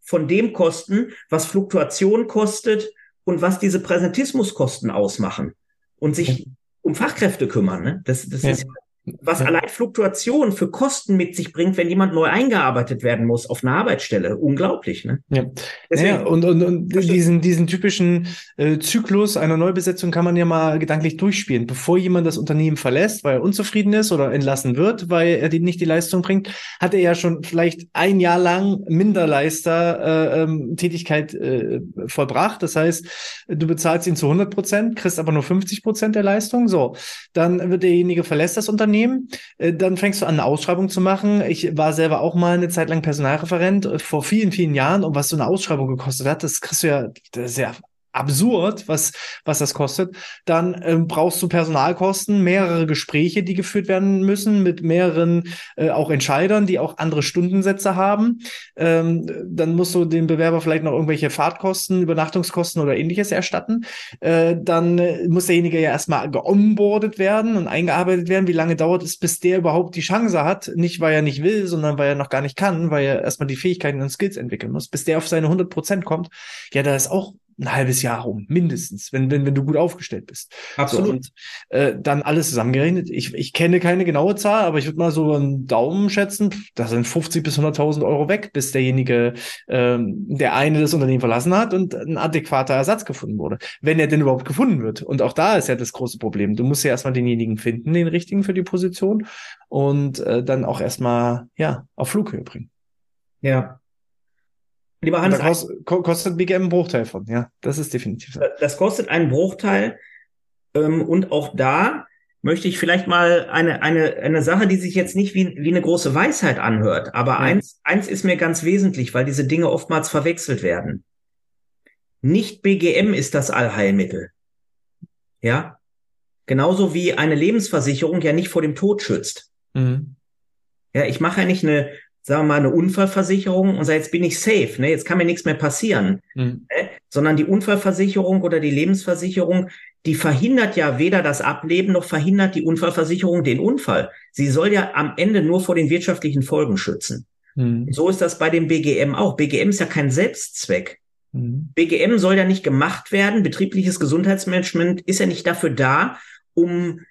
S2: von dem kosten, was Fluktuation kostet und was diese Präsentismuskosten ausmachen und sich um Fachkräfte kümmern. Ne? Das, das ja. ist was allein Fluktuation für Kosten mit sich bringt, wenn jemand neu eingearbeitet werden muss auf einer Arbeitsstelle. Unglaublich, ne?
S1: Ja. Deswegen, ja und, und, und diesen, diesen typischen äh, Zyklus einer Neubesetzung kann man ja mal gedanklich durchspielen. Bevor jemand das Unternehmen verlässt, weil er unzufrieden ist oder entlassen wird, weil er die, nicht die Leistung bringt, hat er ja schon vielleicht ein Jahr lang Minderleister äh, ähm, Tätigkeit äh, vollbracht. Das heißt, du bezahlst ihn zu 100 Prozent, kriegst aber nur 50 Prozent der Leistung. So, dann wird derjenige verlässt das Unternehmen Unternehmen. Äh, dann fängst du an, eine Ausschreibung zu machen. Ich war selber auch mal eine Zeit lang Personalreferent äh, vor vielen, vielen Jahren. Und was so eine Ausschreibung gekostet hat, das kriegst du ja, das ist ja absurd, was, was das kostet. Dann ähm, brauchst du Personalkosten, mehrere Gespräche, die geführt werden müssen, mit mehreren äh, auch Entscheidern, die auch andere Stundensätze haben. Ähm, dann musst du dem Bewerber vielleicht noch irgendwelche Fahrtkosten, Übernachtungskosten oder ähnliches erstatten. Äh, dann äh, muss derjenige ja erstmal geonboardet werden und eingearbeitet werden. Wie lange dauert es, bis der überhaupt die Chance hat? Nicht, weil er nicht will, sondern weil er noch gar nicht kann, weil er erstmal die Fähigkeiten und Skills entwickeln muss. Bis der auf seine 100 Prozent kommt, ja, da ist auch ein halbes Jahr rum, mindestens, wenn, wenn, wenn du gut aufgestellt bist.
S2: Absolut. So,
S1: und äh, dann alles zusammengerechnet. Ich, ich kenne keine genaue Zahl, aber ich würde mal so einen Daumen schätzen, da sind 50 bis 100.000 Euro weg, bis derjenige, ähm, der eine das Unternehmen verlassen hat und ein adäquater Ersatz gefunden wurde. Wenn er denn überhaupt gefunden wird. Und auch da ist ja das große Problem. Du musst ja erstmal denjenigen finden, den richtigen für die Position und äh, dann auch erstmal, ja, auf Flughöhe bringen.
S2: Ja,
S1: Lieber Hans. Kost, kostet BGM einen Bruchteil von, ja. Das ist definitiv so.
S2: Das kostet einen Bruchteil. Ähm, und auch da möchte ich vielleicht mal eine, eine, eine Sache, die sich jetzt nicht wie, wie eine große Weisheit anhört, aber ja. eins, eins ist mir ganz wesentlich, weil diese Dinge oftmals verwechselt werden. Nicht BGM ist das Allheilmittel. Ja. Genauso wie eine Lebensversicherung ja nicht vor dem Tod schützt. Mhm. Ja, ich mache ja nicht eine, sagen wir mal, eine Unfallversicherung und sage, jetzt bin ich safe, ne? jetzt kann mir nichts mehr passieren. Mhm. Ne? Sondern die Unfallversicherung oder die Lebensversicherung, die verhindert ja weder das Ableben noch verhindert die Unfallversicherung den Unfall. Sie soll ja am Ende nur vor den wirtschaftlichen Folgen schützen. Mhm. So ist das bei dem BGM auch. BGM ist ja kein Selbstzweck. Mhm. BGM soll ja nicht gemacht werden. Betriebliches Gesundheitsmanagement ist ja nicht dafür da, um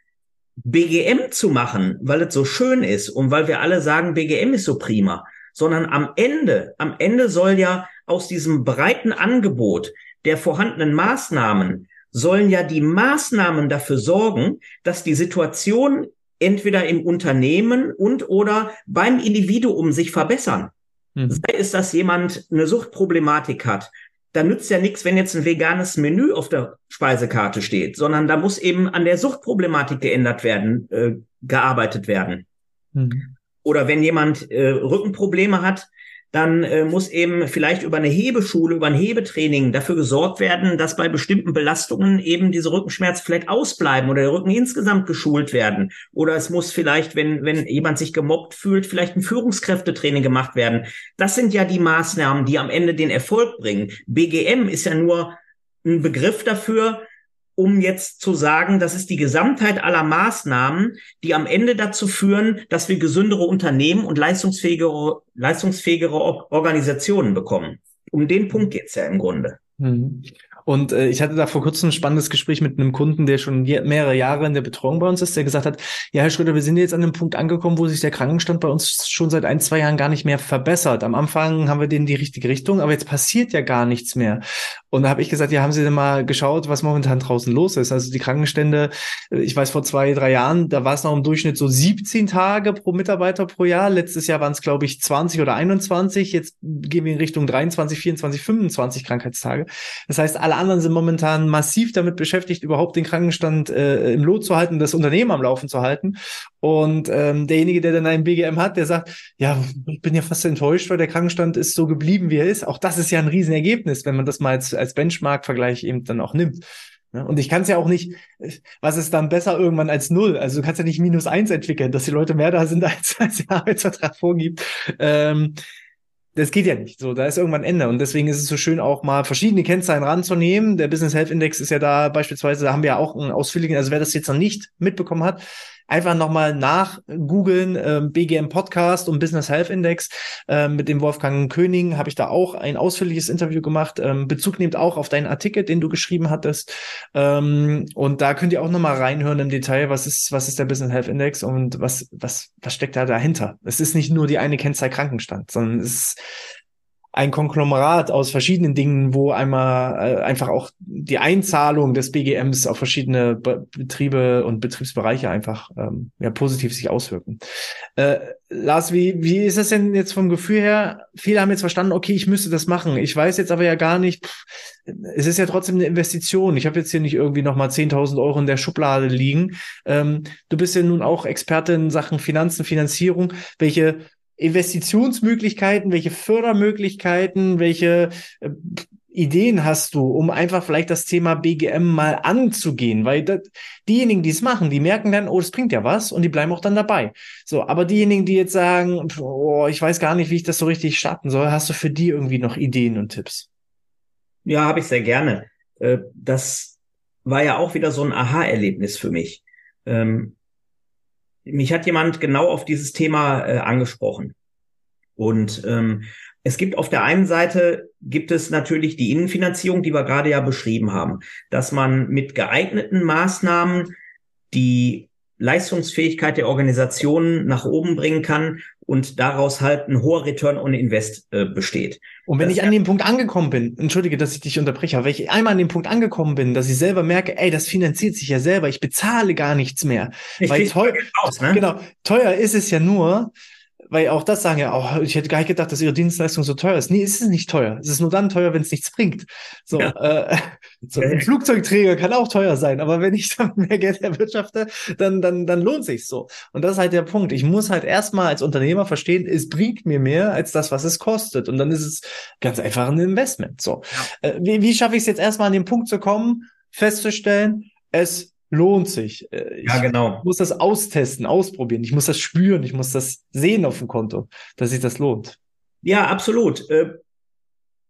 S2: BGM zu machen, weil es so schön ist und weil wir alle sagen, BGM ist so prima, sondern am Ende, am Ende soll ja aus diesem breiten Angebot der vorhandenen Maßnahmen sollen ja die Maßnahmen dafür sorgen, dass die Situation entweder im Unternehmen und oder beim Individuum sich verbessern. Mhm. Sei es, dass jemand eine Suchtproblematik hat, da nützt ja nichts, wenn jetzt ein veganes Menü auf der Speisekarte steht, sondern da muss eben an der Suchtproblematik geändert werden, äh, gearbeitet werden. Mhm. Oder wenn jemand äh, Rückenprobleme hat, dann äh, muss eben vielleicht über eine Hebeschule, über ein Hebetraining dafür gesorgt werden, dass bei bestimmten Belastungen eben diese Rückenschmerzen vielleicht ausbleiben oder der Rücken insgesamt geschult werden. Oder es muss vielleicht, wenn, wenn jemand sich gemobbt fühlt, vielleicht ein Führungskräftetraining gemacht werden. Das sind ja die Maßnahmen, die am Ende den Erfolg bringen. BGM ist ja nur ein Begriff dafür, um jetzt zu sagen, das ist die Gesamtheit aller Maßnahmen, die am Ende dazu führen, dass wir gesündere Unternehmen und leistungsfähigere, leistungsfähigere Organisationen bekommen. Um den Punkt geht's ja im Grunde.
S1: Mhm. Und äh, ich hatte da vor kurzem ein spannendes Gespräch mit einem Kunden, der schon mehrere Jahre in der Betreuung bei uns ist, der gesagt hat, ja, Herr Schröder, wir sind jetzt an einem Punkt angekommen, wo sich der Krankenstand bei uns schon seit ein, zwei Jahren gar nicht mehr verbessert. Am Anfang haben wir den in die richtige Richtung, aber jetzt passiert ja gar nichts mehr. Und da habe ich gesagt, ja, haben Sie denn mal geschaut, was momentan draußen los ist? Also die Krankenstände, äh, ich weiß, vor zwei, drei Jahren, da war es noch im Durchschnitt so 17 Tage pro Mitarbeiter pro Jahr. Letztes Jahr waren es, glaube ich, 20 oder 21. Jetzt gehen wir in Richtung 23, 24, 25 Krankheitstage. Das heißt, alle anderen sind momentan massiv damit beschäftigt, überhaupt den Krankenstand äh, im Lot zu halten, das Unternehmen am Laufen zu halten. Und ähm, derjenige, der dann einen BGM hat, der sagt, ja, ich bin ja fast enttäuscht, weil der Krankenstand ist so geblieben, wie er ist. Auch das ist ja ein Riesenergebnis, wenn man das mal als, als Benchmark-Vergleich eben dann auch nimmt. Und ich kann es ja auch nicht, was ist dann besser irgendwann als null? Also du kannst ja nicht minus eins entwickeln, dass die Leute mehr da sind, als, als der Arbeitsvertrag vorgibt. Ähm, das geht ja nicht. So, da ist irgendwann Ende. Und deswegen ist es so schön, auch mal verschiedene Kennzahlen ranzunehmen. Der Business Health Index ist ja da beispielsweise, da haben wir ja auch einen ausführlichen, also wer das jetzt noch nicht mitbekommen hat, einfach nochmal nach googeln, äh, BGM Podcast und Business Health Index äh, mit dem Wolfgang König habe ich da auch ein ausführliches Interview gemacht, ähm, Bezug nimmt auch auf deinen Artikel, den du geschrieben hattest ähm, und da könnt ihr auch nochmal reinhören im Detail, was ist, was ist der Business Health Index und was, was, was steckt da dahinter. Es ist nicht nur die eine Kennzahl Krankenstand, sondern es ist ein Konglomerat aus verschiedenen Dingen, wo einmal äh, einfach auch die Einzahlung des BGMs auf verschiedene Be Betriebe und Betriebsbereiche einfach ähm, ja, positiv sich auswirken. Äh, Lars, wie, wie ist das denn jetzt vom Gefühl her? Viele haben jetzt verstanden, okay, ich müsste das machen. Ich weiß jetzt aber ja gar nicht, pff, es ist ja trotzdem eine Investition. Ich habe jetzt hier nicht irgendwie nochmal 10.000 Euro in der Schublade liegen. Ähm, du bist ja nun auch Experte in Sachen Finanzen, Finanzierung. Welche Investitionsmöglichkeiten, welche Fördermöglichkeiten, welche äh, Ideen hast du, um einfach vielleicht das Thema BGM mal anzugehen? Weil das, diejenigen, die es machen, die merken dann, oh, das bringt ja was und die bleiben auch dann dabei. So, aber diejenigen, die jetzt sagen, oh, ich weiß gar nicht, wie ich das so richtig starten soll, hast du für die irgendwie noch Ideen und Tipps?
S2: Ja, habe ich sehr gerne. Äh, das war ja auch wieder so ein Aha-Erlebnis für mich. Mich hat jemand genau auf dieses Thema äh, angesprochen. Und ähm, es gibt auf der einen Seite gibt es natürlich die Innenfinanzierung, die wir gerade ja beschrieben haben, dass man mit geeigneten Maßnahmen die Leistungsfähigkeit der Organisationen nach oben bringen kann und daraus halt ein hoher Return on Invest äh, besteht.
S1: Und wenn das ich an dem Punkt angekommen bin, entschuldige, dass ich dich unterbreche, aber wenn ich einmal an dem Punkt angekommen bin, dass ich selber merke, ey, das finanziert sich ja selber, ich bezahle gar nichts mehr. Ich weil teuer, aus, ne? genau, teuer ist es ja nur, weil auch das sagen ja, oh, ich hätte gar nicht gedacht, dass ihre Dienstleistung so teuer ist. Nee, ist es nicht teuer. Es ist nur dann teuer, wenn es nichts bringt. So, ja. äh, so ein Flugzeugträger kann auch teuer sein, aber wenn ich dann mehr Geld erwirtschafte, dann, dann, dann lohnt sich so. Und das ist halt der Punkt. Ich muss halt erstmal als Unternehmer verstehen, es bringt mir mehr als das, was es kostet. Und dann ist es ganz einfach ein Investment. So, ja. äh, wie, wie schaffe ich es jetzt erstmal an den Punkt zu kommen, festzustellen, es lohnt sich.
S2: Äh, ich ja, genau.
S1: muss das austesten, ausprobieren. Ich muss das spüren. Ich muss das sehen auf dem Konto, dass sich das lohnt.
S2: Ja, absolut. Äh,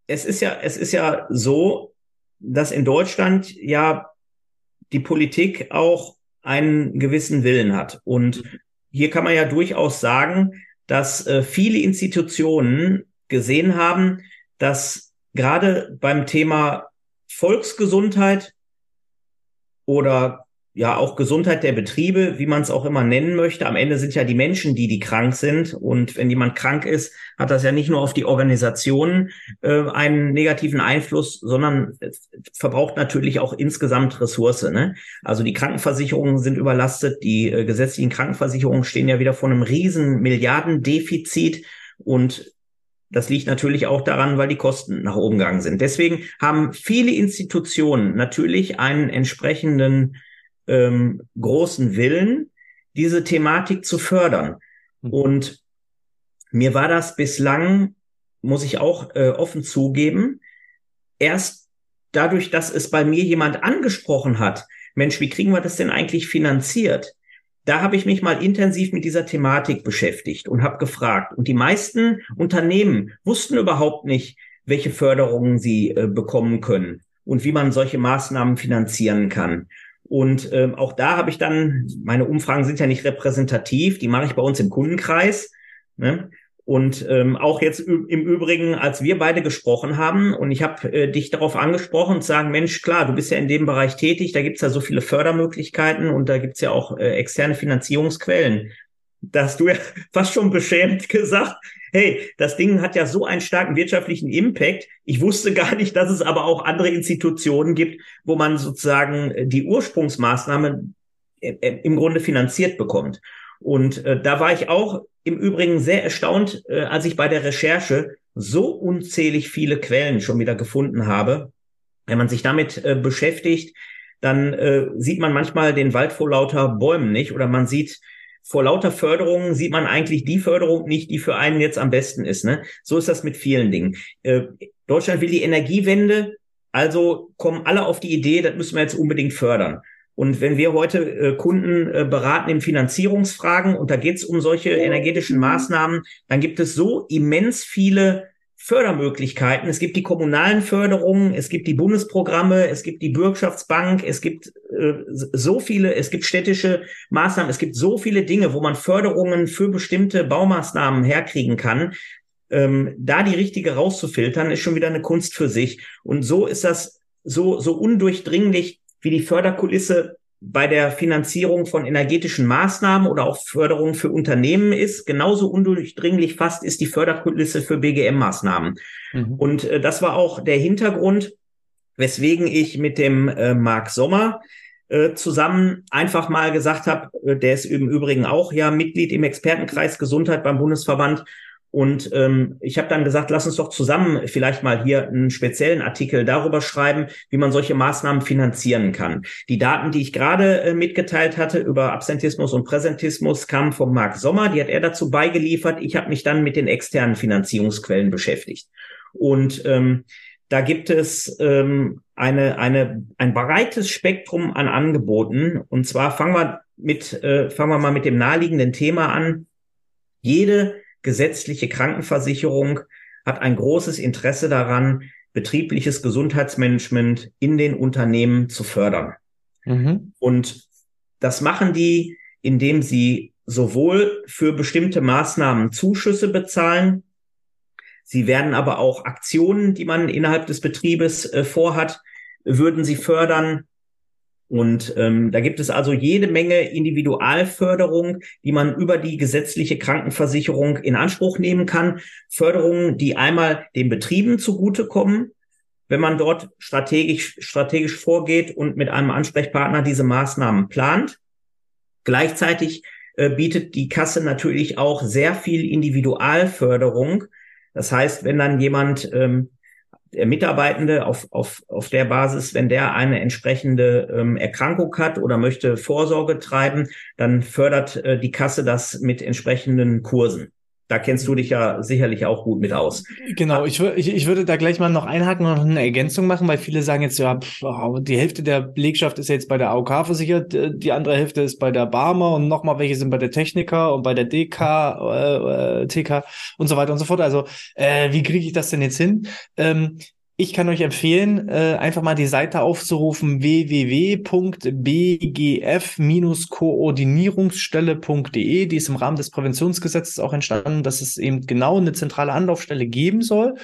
S2: es ist ja, es ist ja so, dass in Deutschland ja die Politik auch einen gewissen Willen hat. Und hier kann man ja durchaus sagen, dass äh, viele Institutionen gesehen haben, dass gerade beim Thema Volksgesundheit oder ja auch Gesundheit der Betriebe, wie man es auch immer nennen möchte. Am Ende sind ja die Menschen, die die krank sind. Und wenn jemand krank ist, hat das ja nicht nur auf die Organisationen äh, einen negativen Einfluss, sondern verbraucht natürlich auch insgesamt Ressource. Ne? Also die Krankenversicherungen sind überlastet, die äh, gesetzlichen Krankenversicherungen stehen ja wieder vor einem riesen Milliardendefizit und das liegt natürlich auch daran, weil die Kosten nach oben gegangen sind. Deswegen haben viele Institutionen natürlich einen entsprechenden ähm, großen Willen, diese Thematik zu fördern. Mhm. Und mir war das bislang, muss ich auch äh, offen zugeben, erst dadurch, dass es bei mir jemand angesprochen hat, Mensch, wie kriegen wir das denn eigentlich finanziert? Da habe ich mich mal intensiv mit dieser Thematik beschäftigt und habe gefragt. Und die meisten Unternehmen wussten überhaupt nicht, welche Förderungen sie äh, bekommen können und wie man solche Maßnahmen finanzieren kann. Und ähm, auch da habe ich dann, meine Umfragen sind ja nicht repräsentativ, die mache ich bei uns im Kundenkreis. Ne? Und ähm, auch jetzt im Übrigen, als wir beide gesprochen haben und ich habe äh, dich darauf angesprochen und sagen, Mensch, klar, du bist ja in dem Bereich tätig, da gibt's ja so viele Fördermöglichkeiten und da gibt's ja auch äh, externe Finanzierungsquellen. Da hast du ja fast schon beschämt gesagt, hey, das Ding hat ja so einen starken wirtschaftlichen Impact. Ich wusste gar nicht, dass es aber auch andere Institutionen gibt, wo man sozusagen äh, die Ursprungsmaßnahme äh, äh, im Grunde finanziert bekommt. Und äh, da war ich auch im Übrigen sehr erstaunt, äh, als ich bei der Recherche so unzählig viele Quellen schon wieder gefunden habe. Wenn man sich damit äh, beschäftigt, dann äh, sieht man manchmal den Wald vor lauter Bäumen nicht oder man sieht vor lauter Förderungen sieht man eigentlich die Förderung nicht, die für einen jetzt am besten ist. Ne? So ist das mit vielen Dingen. Äh, Deutschland will die Energiewende, also kommen alle auf die Idee, das müssen wir jetzt unbedingt fördern. Und wenn wir heute äh, Kunden äh, beraten in Finanzierungsfragen und da geht es um solche energetischen Maßnahmen, dann gibt es so immens viele Fördermöglichkeiten. Es gibt die kommunalen Förderungen, es gibt die Bundesprogramme, es gibt die Bürgschaftsbank, es gibt äh, so viele, es gibt städtische Maßnahmen, es gibt so viele Dinge, wo man Förderungen für bestimmte Baumaßnahmen herkriegen kann. Ähm, da die richtige rauszufiltern, ist schon wieder eine Kunst für sich. Und so ist das so, so undurchdringlich, wie die Förderkulisse bei der Finanzierung von energetischen Maßnahmen oder auch Förderung für Unternehmen ist. Genauso undurchdringlich fast ist die Förderkulisse für BGM-Maßnahmen. Mhm. Und äh, das war auch der Hintergrund, weswegen ich mit dem äh, Marc Sommer äh, zusammen einfach mal gesagt habe, äh, der ist im Übrigen auch ja Mitglied im Expertenkreis Gesundheit beim Bundesverband und ähm, ich habe dann gesagt, lass uns doch zusammen vielleicht mal hier einen speziellen Artikel darüber schreiben, wie man solche Maßnahmen finanzieren kann. Die Daten, die ich gerade äh, mitgeteilt hatte über Absentismus und Präsentismus, kamen von Marc Sommer. Die hat er dazu beigeliefert. Ich habe mich dann mit den externen Finanzierungsquellen beschäftigt. Und ähm, da gibt es ähm, eine, eine, ein breites Spektrum an Angeboten. Und zwar fangen wir mit, äh, fangen wir mal mit dem naheliegenden Thema an. Jede gesetzliche Krankenversicherung hat ein großes Interesse daran, betriebliches Gesundheitsmanagement in den Unternehmen zu fördern. Mhm. Und das machen die, indem sie sowohl für bestimmte Maßnahmen Zuschüsse bezahlen, sie werden aber auch Aktionen, die man innerhalb des Betriebes äh, vorhat, würden sie fördern. Und ähm, da gibt es also jede Menge Individualförderung, die man über die gesetzliche Krankenversicherung in Anspruch nehmen kann. Förderungen, die einmal den Betrieben zugutekommen, wenn man dort strategisch, strategisch vorgeht und mit einem Ansprechpartner diese Maßnahmen plant. Gleichzeitig äh, bietet die Kasse natürlich auch sehr viel Individualförderung. Das heißt, wenn dann jemand ähm, der Mitarbeitende auf, auf, auf der Basis, wenn der eine entsprechende ähm, Erkrankung hat oder möchte Vorsorge treiben, dann fördert äh, die Kasse das mit entsprechenden Kursen. Da kennst du dich ja sicherlich auch gut mit aus.
S1: Genau, ich, ich, ich würde da gleich mal noch einhaken und eine Ergänzung machen, weil viele sagen jetzt, ja, pff, die Hälfte der Belegschaft ist jetzt bei der AOK versichert, äh, die andere Hälfte ist bei der Barmer und nochmal welche sind bei der Techniker und bei der DK, äh, äh TK und so weiter und so fort. Also, äh, wie kriege ich das denn jetzt hin? Ähm, ich kann euch empfehlen, äh, einfach mal die Seite aufzurufen www.bgf-koordinierungsstelle.de. Die ist im Rahmen des Präventionsgesetzes auch entstanden, dass es eben genau eine zentrale Anlaufstelle geben soll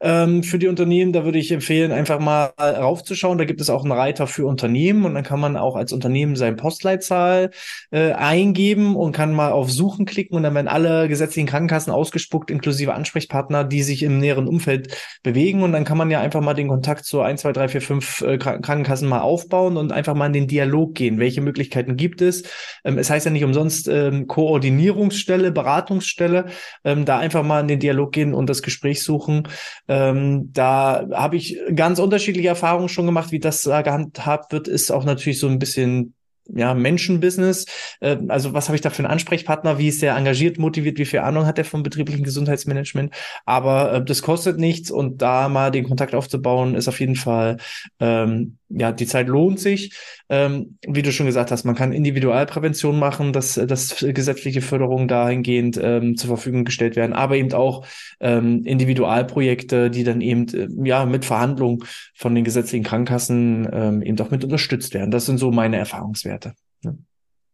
S1: ähm, für die Unternehmen. Da würde ich empfehlen, einfach mal raufzuschauen. Da gibt es auch einen Reiter für Unternehmen und dann kann man auch als Unternehmen sein Postleitzahl äh, eingeben und kann mal auf Suchen klicken und dann werden alle gesetzlichen Krankenkassen ausgespuckt, inklusive Ansprechpartner, die sich im näheren Umfeld bewegen. Und dann kann man ja einfach mal den Kontakt zu 1, 2, 3, 4, 5 äh, Krankenkassen mal aufbauen und einfach mal in den Dialog gehen. Welche Möglichkeiten gibt es? Ähm, es heißt ja nicht umsonst ähm, Koordinierungsstelle, Beratungsstelle. Ähm, da einfach mal in den Dialog gehen und das Gespräch suchen. Ähm, da habe ich ganz unterschiedliche Erfahrungen schon gemacht, wie das da gehandhabt wird, ist auch natürlich so ein bisschen ja, Menschenbusiness. Äh, also was habe ich da für einen Ansprechpartner? Wie ist der engagiert, motiviert? Wie viel Ahnung hat er vom betrieblichen Gesundheitsmanagement? Aber äh, das kostet nichts und da mal den Kontakt aufzubauen, ist auf jeden Fall, ähm, ja, die Zeit lohnt sich. Ähm, wie du schon gesagt hast, man kann Individualprävention machen, dass, dass gesetzliche Förderungen dahingehend ähm, zur Verfügung gestellt werden, aber eben auch ähm, Individualprojekte, die dann eben äh, ja mit Verhandlungen von den gesetzlichen Krankenkassen ähm, eben auch mit unterstützt werden. Das sind so meine Erfahrungswerte. Werte.
S2: Ja.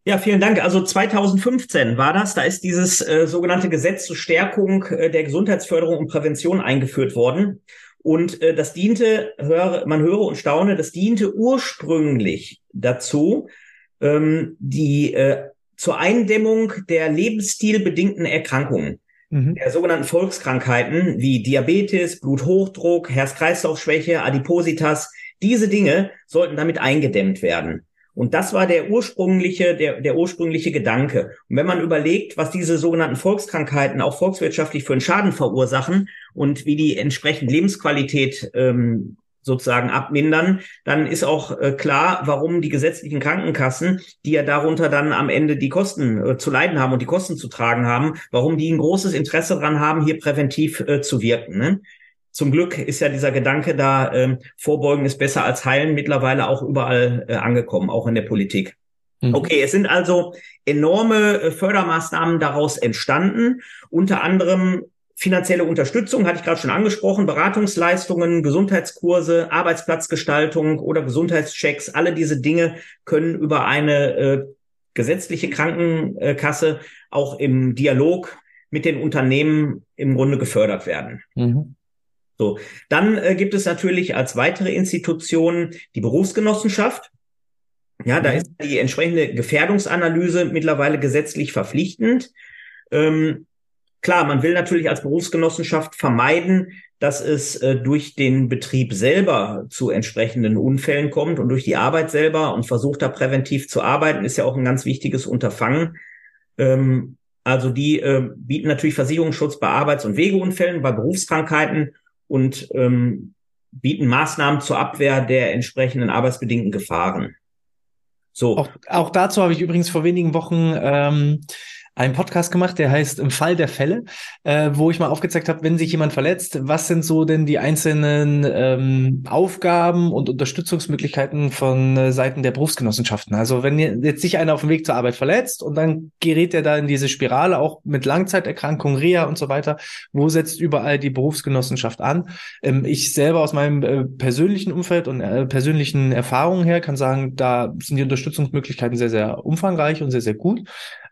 S2: Ja, vielen Dank. Also 2015 war das. Da ist dieses äh, sogenannte Gesetz zur Stärkung äh, der Gesundheitsförderung und Prävention eingeführt worden. Und äh, das diente, höre, man höre und staune, das diente ursprünglich dazu, ähm, die äh, zur Eindämmung der lebensstilbedingten Erkrankungen, mhm. der sogenannten Volkskrankheiten wie Diabetes, Bluthochdruck, Herz-Kreislauf-Schwäche, Adipositas. Diese Dinge sollten damit eingedämmt werden. Und das war der ursprüngliche, der, der ursprüngliche Gedanke. Und wenn man überlegt, was diese sogenannten Volkskrankheiten auch volkswirtschaftlich für einen Schaden verursachen und wie die entsprechend Lebensqualität ähm, sozusagen abmindern, dann ist auch äh, klar, warum die gesetzlichen Krankenkassen, die ja darunter dann am Ende die Kosten äh, zu leiden haben und die Kosten zu tragen haben, warum die ein großes Interesse daran haben, hier präventiv äh, zu wirken. Ne? Zum Glück ist ja dieser Gedanke da, ähm, Vorbeugen ist besser als heilen, mittlerweile auch überall äh, angekommen, auch in der Politik. Mhm. Okay, es sind also enorme äh, Fördermaßnahmen daraus entstanden, unter anderem finanzielle Unterstützung, hatte ich gerade schon angesprochen, Beratungsleistungen, Gesundheitskurse, Arbeitsplatzgestaltung oder Gesundheitschecks, alle diese Dinge können über eine äh, gesetzliche Krankenkasse auch im Dialog mit den Unternehmen im Grunde gefördert werden. Mhm. So, dann äh, gibt es natürlich als weitere Institution die Berufsgenossenschaft. Ja, da mhm. ist die entsprechende Gefährdungsanalyse mittlerweile gesetzlich verpflichtend. Ähm, klar, man will natürlich als Berufsgenossenschaft vermeiden, dass es äh, durch den Betrieb selber zu entsprechenden Unfällen kommt und durch die Arbeit selber und versucht da präventiv zu arbeiten, ist ja auch ein ganz wichtiges Unterfangen. Ähm, also die äh, bieten natürlich Versicherungsschutz bei Arbeits- und Wegeunfällen, bei Berufskrankheiten und ähm, bieten Maßnahmen zur Abwehr der entsprechenden arbeitsbedingten Gefahren.
S1: So. Auch, auch dazu habe ich übrigens vor wenigen Wochen ähm, einen Podcast gemacht, der heißt Im Fall der Fälle, äh, wo ich mal aufgezeigt habe, wenn sich jemand verletzt, was sind so denn die einzelnen ähm, Aufgaben und Unterstützungsmöglichkeiten von äh, Seiten der Berufsgenossenschaften. Also wenn jetzt sich einer auf dem Weg zur Arbeit verletzt und dann gerät er da in diese Spirale, auch mit Langzeiterkrankung, Reha und so weiter, wo setzt überall die Berufsgenossenschaft an? Ähm, ich selber aus meinem äh, persönlichen Umfeld und äh, persönlichen Erfahrungen her kann sagen, da sind die Unterstützungsmöglichkeiten sehr, sehr umfangreich und sehr, sehr gut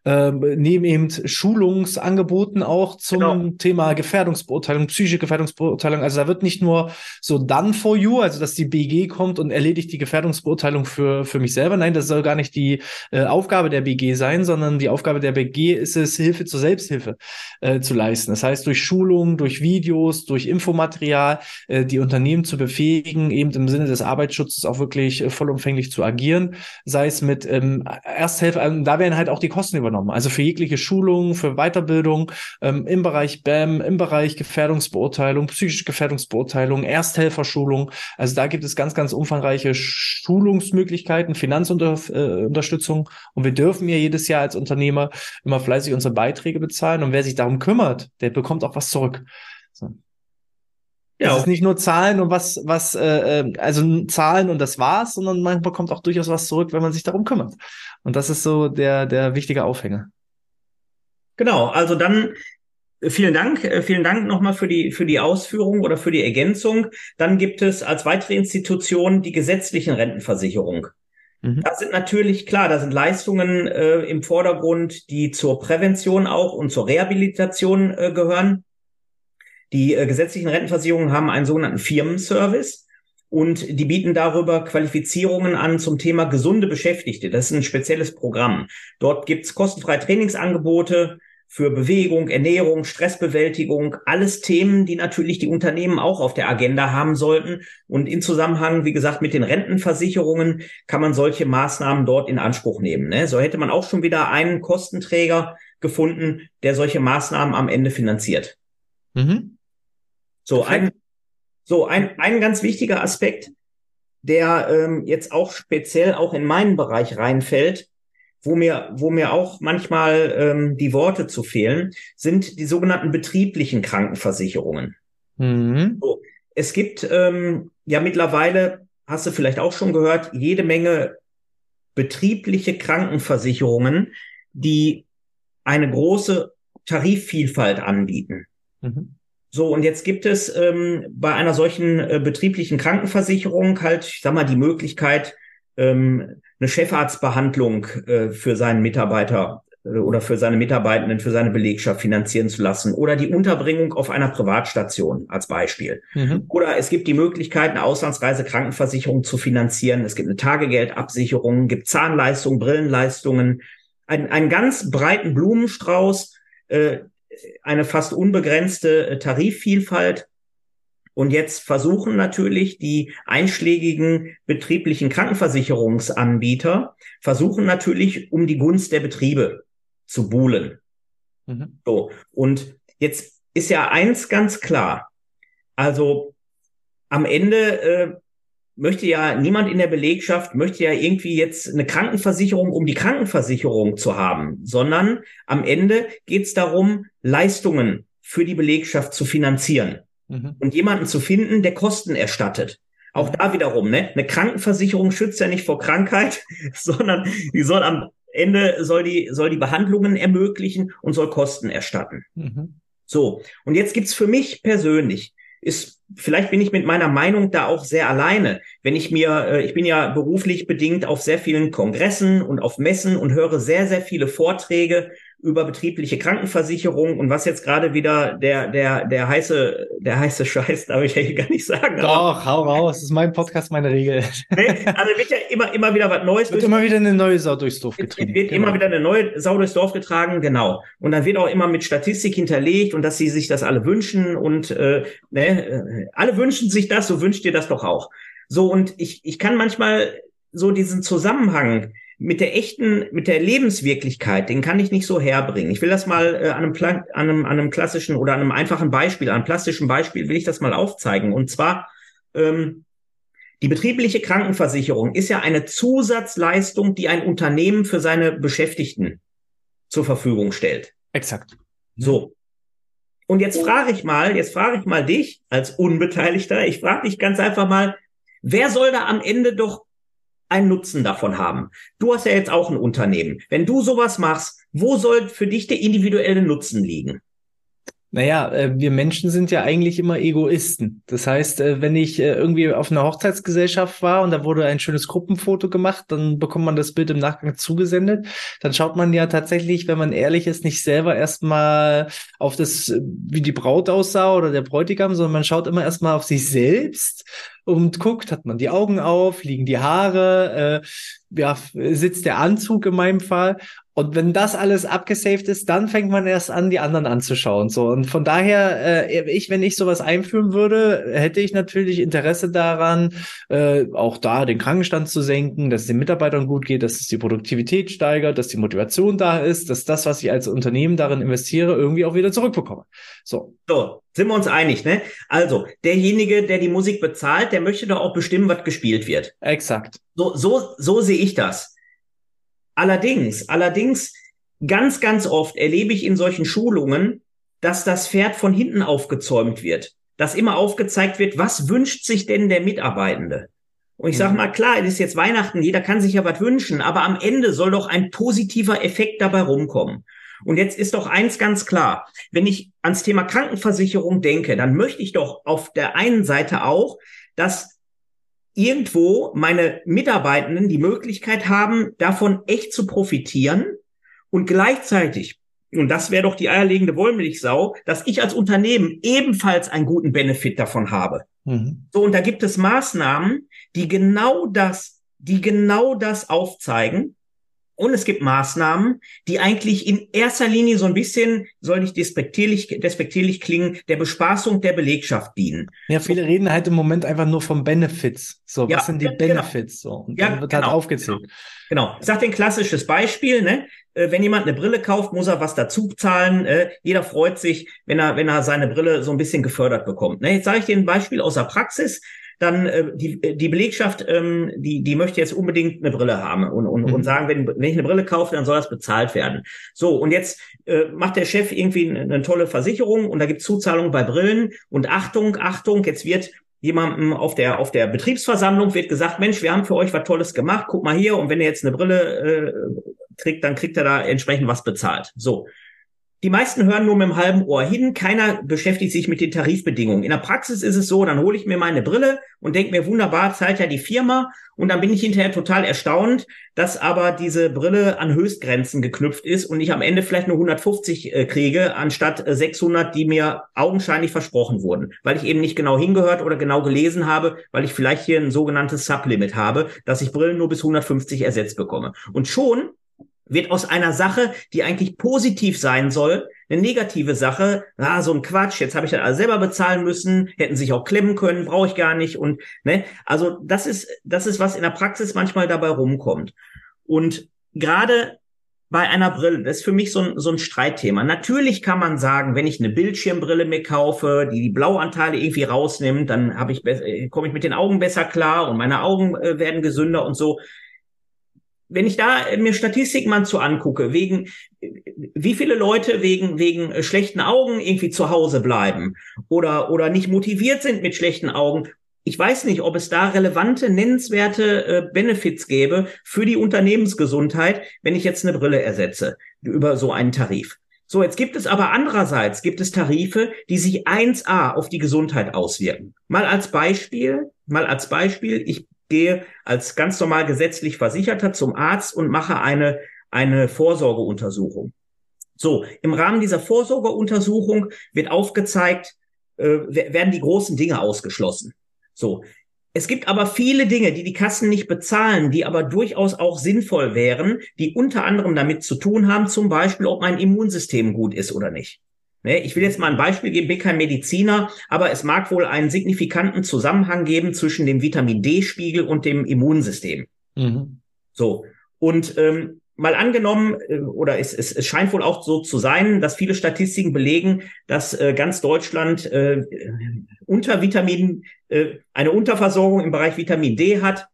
S1: ähm, neben eben Schulungsangeboten auch zum genau. Thema Gefährdungsbeurteilung, psychische Gefährdungsbeurteilung. Also da wird nicht nur so done for you, also dass die BG kommt und erledigt die Gefährdungsbeurteilung für, für mich selber. Nein, das soll gar nicht die äh, Aufgabe der BG sein, sondern die Aufgabe der BG ist es, Hilfe zur Selbsthilfe äh, zu leisten. Das heißt, durch Schulungen, durch Videos, durch Infomaterial, äh, die Unternehmen zu befähigen, eben im Sinne des Arbeitsschutzes auch wirklich äh, vollumfänglich zu agieren, sei es mit ähm, Ersthilfe, also da werden halt auch die Kosten übernommen übernommen. Also für jegliche Schulung, für Weiterbildung ähm, im Bereich BAM, im Bereich Gefährdungsbeurteilung, psychische Gefährdungsbeurteilung, Ersthelferschulung. Also da gibt es ganz, ganz umfangreiche Schulungsmöglichkeiten, Finanzunterstützung. Und wir dürfen ja jedes Jahr als Unternehmer immer fleißig unsere Beiträge bezahlen. Und wer sich darum kümmert, der bekommt auch was zurück. So. Ja. Es ist nicht nur Zahlen und was, was, äh, äh, also Zahlen und das war's, sondern man bekommt auch durchaus was zurück, wenn man sich darum kümmert. Und das ist so der, der wichtige Aufhänger.
S2: Genau, also dann äh, Vielen Dank, äh, vielen Dank nochmal für die, für die Ausführung oder für die Ergänzung. Dann gibt es als weitere Institution die gesetzlichen Rentenversicherung. Mhm. Da sind natürlich klar, da sind Leistungen äh, im Vordergrund, die zur Prävention auch und zur Rehabilitation äh, gehören. Die äh, gesetzlichen Rentenversicherungen haben einen sogenannten Firmenservice und die bieten darüber Qualifizierungen an zum Thema gesunde Beschäftigte. Das ist ein spezielles Programm. Dort gibt's kostenfreie Trainingsangebote für Bewegung, Ernährung, Stressbewältigung, alles Themen, die natürlich die Unternehmen auch auf der Agenda haben sollten. Und in Zusammenhang, wie gesagt, mit den Rentenversicherungen kann man solche Maßnahmen dort in Anspruch nehmen. Ne? So hätte man auch schon wieder einen Kostenträger gefunden, der solche Maßnahmen am Ende finanziert. Mhm. So ein, so ein, ein ganz wichtiger Aspekt, der ähm, jetzt auch speziell auch in meinen Bereich reinfällt, wo mir, wo mir auch manchmal ähm, die Worte zu fehlen, sind die sogenannten betrieblichen Krankenversicherungen. Mhm. So, es gibt ähm, ja mittlerweile, hast du vielleicht auch schon gehört, jede Menge betriebliche Krankenversicherungen, die eine große Tarifvielfalt anbieten. Mhm. So, und jetzt gibt es ähm, bei einer solchen äh, betrieblichen Krankenversicherung halt, ich sag mal, die Möglichkeit, ähm, eine Chefarztbehandlung äh, für seinen Mitarbeiter äh, oder für seine Mitarbeitenden, für seine Belegschaft finanzieren zu lassen oder die Unterbringung auf einer Privatstation als Beispiel. Mhm. Oder es gibt die Möglichkeit, eine Auslandsreisekrankenversicherung zu finanzieren. Es gibt eine Tagegeldabsicherung, gibt Zahnleistungen, Brillenleistungen, einen, einen ganz breiten Blumenstrauß, äh, eine fast unbegrenzte äh, Tarifvielfalt. Und jetzt versuchen natürlich die einschlägigen betrieblichen Krankenversicherungsanbieter, versuchen natürlich um die Gunst der Betriebe zu buhlen. Mhm. So. Und jetzt ist ja eins ganz klar. Also am Ende äh, möchte ja niemand in der Belegschaft, möchte ja irgendwie jetzt eine Krankenversicherung, um die Krankenversicherung zu haben, sondern am Ende geht es darum, Leistungen für die Belegschaft zu finanzieren mhm. und jemanden zu finden, der Kosten erstattet. Auch da wiederum, ne? Eine Krankenversicherung schützt ja nicht vor Krankheit, sondern die soll am Ende soll die, soll die Behandlungen ermöglichen und soll Kosten erstatten. Mhm. So. Und jetzt gibt's für mich persönlich ist, vielleicht bin ich mit meiner Meinung da auch sehr alleine. Wenn ich mir, äh, ich bin ja beruflich bedingt auf sehr vielen Kongressen und auf Messen und höre sehr, sehr viele Vorträge über betriebliche Krankenversicherung und was jetzt gerade wieder der, der, der heiße, der heiße Scheiß, darf ich ja hier gar nicht sagen.
S1: Doch, hau raus, das ist mein Podcast, meine Regel.
S2: Nee, also wird ja immer, immer wieder was Neues.
S1: Wird immer wieder eine neue Sau durchs Dorf
S2: getragen. Wird genau. immer wieder eine neue Sau durchs Dorf getragen, genau. Und dann wird auch immer mit Statistik hinterlegt und dass sie sich das alle wünschen und äh, ne, äh, alle wünschen sich das, so wünscht ihr das doch auch. So, und ich, ich kann manchmal so diesen Zusammenhang mit der echten, mit der Lebenswirklichkeit, den kann ich nicht so herbringen. Ich will das mal äh, an, einem, an, einem, an einem klassischen oder an einem einfachen Beispiel, an einem plastischen Beispiel will ich das mal aufzeigen. Und zwar, ähm, die betriebliche Krankenversicherung ist ja eine Zusatzleistung, die ein Unternehmen für seine Beschäftigten zur Verfügung stellt.
S1: Exakt.
S2: So. Und jetzt frage ich mal, jetzt frage ich mal dich als Unbeteiligter, ich frage dich ganz einfach mal, wer soll da am Ende doch einen Nutzen davon haben? Du hast ja jetzt auch ein Unternehmen. Wenn du sowas machst, wo soll für dich der individuelle Nutzen liegen?
S1: Naja, äh, wir Menschen sind ja eigentlich immer Egoisten. Das heißt, äh, wenn ich äh, irgendwie auf einer Hochzeitsgesellschaft war und da wurde ein schönes Gruppenfoto gemacht, dann bekommt man das Bild im Nachgang zugesendet. Dann schaut man ja tatsächlich, wenn man ehrlich ist, nicht selber erstmal auf das, wie die Braut aussah oder der Bräutigam, sondern man schaut immer erstmal auf sich selbst und guckt, hat man die Augen auf, liegen die Haare, äh, ja, sitzt der Anzug in meinem Fall. Und wenn das alles abgesaved ist, dann fängt man erst an, die anderen anzuschauen. So und von daher, äh, ich, wenn ich sowas einführen würde, hätte ich natürlich Interesse daran, äh, auch da den Krankenstand zu senken, dass es den Mitarbeitern gut geht, dass es die Produktivität steigert, dass die Motivation da ist, dass das, was ich als Unternehmen darin investiere, irgendwie auch wieder zurückbekomme.
S2: So. So, sind wir uns einig, ne? Also, derjenige, der die Musik bezahlt, der möchte doch auch bestimmen, was gespielt wird.
S1: Exakt.
S2: So, so, so sehe ich das. Allerdings, allerdings, ganz, ganz oft erlebe ich in solchen Schulungen, dass das Pferd von hinten aufgezäumt wird. Dass immer aufgezeigt wird, was wünscht sich denn der Mitarbeitende? Und ich sage mhm. mal, klar, es ist jetzt Weihnachten, jeder kann sich ja was wünschen, aber am Ende soll doch ein positiver Effekt dabei rumkommen. Und jetzt ist doch eins ganz klar, wenn ich ans Thema Krankenversicherung denke, dann möchte ich doch auf der einen Seite auch, dass irgendwo meine Mitarbeitenden die Möglichkeit haben, davon echt zu profitieren und gleichzeitig, und das wäre doch die eierlegende Wollmilchsau, dass ich als Unternehmen ebenfalls einen guten Benefit davon habe. Mhm. So, und da gibt es Maßnahmen, die genau das, die genau das aufzeigen und es gibt Maßnahmen, die eigentlich in erster Linie so ein bisschen, soll nicht despektierlich, despektierlich klingen, der Bespaßung der Belegschaft dienen.
S1: Ja, viele reden halt im Moment einfach nur vom Benefits. So, ja, was sind die genau. Benefits? So, und ja, dann wird halt genau, halt aufgezählt.
S2: Genau. genau. Ich sage ein klassisches Beispiel, ne? Äh, wenn jemand eine Brille kauft, muss er was dazu zahlen. Äh, jeder freut sich, wenn er, wenn er seine Brille so ein bisschen gefördert bekommt. Ne? Jetzt sage ich dir ein Beispiel aus der Praxis dann äh, die, äh, die Belegschaft, ähm, die, die möchte jetzt unbedingt eine Brille haben und, und, mhm. und sagen, wenn, wenn ich eine Brille kaufe, dann soll das bezahlt werden. So, und jetzt äh, macht der Chef irgendwie eine, eine tolle Versicherung und da gibt Zuzahlungen bei Brillen und Achtung, Achtung, jetzt wird jemandem auf der auf der Betriebsversammlung wird gesagt, Mensch, wir haben für euch was Tolles gemacht, guck mal hier und wenn ihr jetzt eine Brille äh, kriegt, dann kriegt er da entsprechend was bezahlt. So. Die meisten hören nur mit dem halben Ohr hin, keiner beschäftigt sich mit den Tarifbedingungen. In der Praxis ist es so, dann hole ich mir meine Brille und denke mir, wunderbar, zahlt ja die Firma und dann bin ich hinterher total erstaunt, dass aber diese Brille an Höchstgrenzen geknüpft ist und ich am Ende vielleicht nur 150 äh, kriege, anstatt äh, 600, die mir augenscheinlich versprochen wurden, weil ich eben nicht genau hingehört oder genau gelesen habe, weil ich vielleicht hier ein sogenanntes Sublimit habe, dass ich Brillen nur bis 150 ersetzt bekomme. Und schon wird aus einer Sache, die eigentlich positiv sein soll, eine negative Sache. Ah, so ein Quatsch, jetzt habe ich das alles selber bezahlen müssen, hätten sich auch klemmen können, brauche ich gar nicht. Und ne, also das ist, das ist, was in der Praxis manchmal dabei rumkommt. Und gerade bei einer Brille, das ist für mich so ein, so ein Streitthema. Natürlich kann man sagen, wenn ich eine Bildschirmbrille mir kaufe, die die Blauanteile irgendwie rausnimmt, dann habe ich äh, komme ich mit den Augen besser klar und meine Augen äh, werden gesünder und so wenn ich da mir Statistiken mal zu angucke, wegen wie viele Leute wegen wegen schlechten Augen irgendwie zu Hause bleiben oder oder nicht motiviert sind mit schlechten Augen, ich weiß nicht, ob es da relevante, nennenswerte äh, Benefits gäbe für die Unternehmensgesundheit, wenn ich jetzt eine Brille ersetze über so einen Tarif. So, jetzt gibt es aber andererseits gibt es Tarife, die sich 1a auf die Gesundheit auswirken. Mal als Beispiel, mal als Beispiel, ich gehe als ganz normal gesetzlich Versicherter zum Arzt und mache eine, eine Vorsorgeuntersuchung. So, im Rahmen dieser Vorsorgeuntersuchung wird aufgezeigt, äh, werden die großen Dinge ausgeschlossen. So. Es gibt aber viele Dinge, die die Kassen nicht bezahlen, die aber durchaus auch sinnvoll wären, die unter anderem damit zu tun haben, zum Beispiel, ob mein Immunsystem gut ist oder nicht. Ne, ich will jetzt mal ein Beispiel geben, bin kein Mediziner, aber es mag wohl einen signifikanten Zusammenhang geben zwischen dem Vitamin D-Spiegel und dem Immunsystem. Mhm. So. Und ähm, mal angenommen, äh, oder es, es, es scheint wohl auch so zu sein, dass viele Statistiken belegen, dass äh, ganz Deutschland äh, unter Vitamin, äh, eine Unterversorgung im Bereich Vitamin D hat.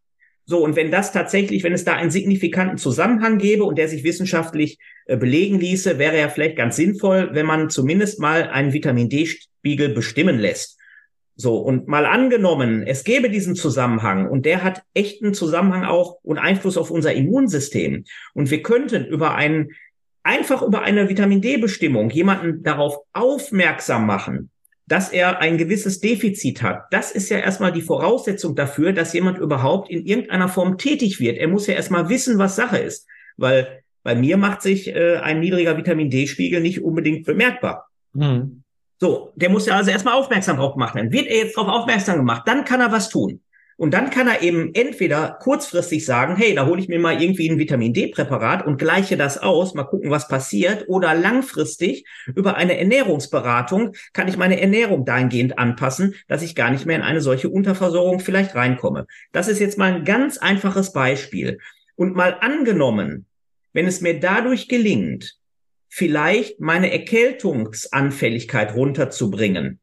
S2: So, und wenn das tatsächlich, wenn es da einen signifikanten Zusammenhang gäbe und der sich wissenschaftlich äh, belegen ließe, wäre ja vielleicht ganz sinnvoll, wenn man zumindest mal einen Vitamin D-Spiegel bestimmen lässt. So, und mal angenommen, es gäbe diesen Zusammenhang und der hat echten Zusammenhang auch und Einfluss auf unser Immunsystem. Und wir könnten über einen, einfach über eine Vitamin D-Bestimmung jemanden darauf aufmerksam machen, dass er ein gewisses Defizit hat. Das ist ja erstmal die Voraussetzung dafür, dass jemand überhaupt in irgendeiner Form tätig wird. Er muss ja erstmal wissen, was Sache ist. Weil bei mir macht sich äh, ein niedriger Vitamin D-Spiegel nicht unbedingt bemerkbar. Hm. So, der muss ja also erstmal aufmerksam drauf gemacht werden. Wird er jetzt darauf aufmerksam gemacht, dann kann er was tun. Und dann kann er eben entweder kurzfristig sagen, hey, da hole ich mir mal irgendwie ein Vitamin D-Präparat und gleiche das aus, mal gucken, was passiert. Oder langfristig über eine Ernährungsberatung kann ich meine Ernährung dahingehend anpassen, dass ich gar nicht mehr in eine solche Unterversorgung vielleicht reinkomme. Das ist jetzt mal ein ganz einfaches Beispiel. Und mal angenommen, wenn es mir dadurch gelingt, vielleicht meine Erkältungsanfälligkeit runterzubringen,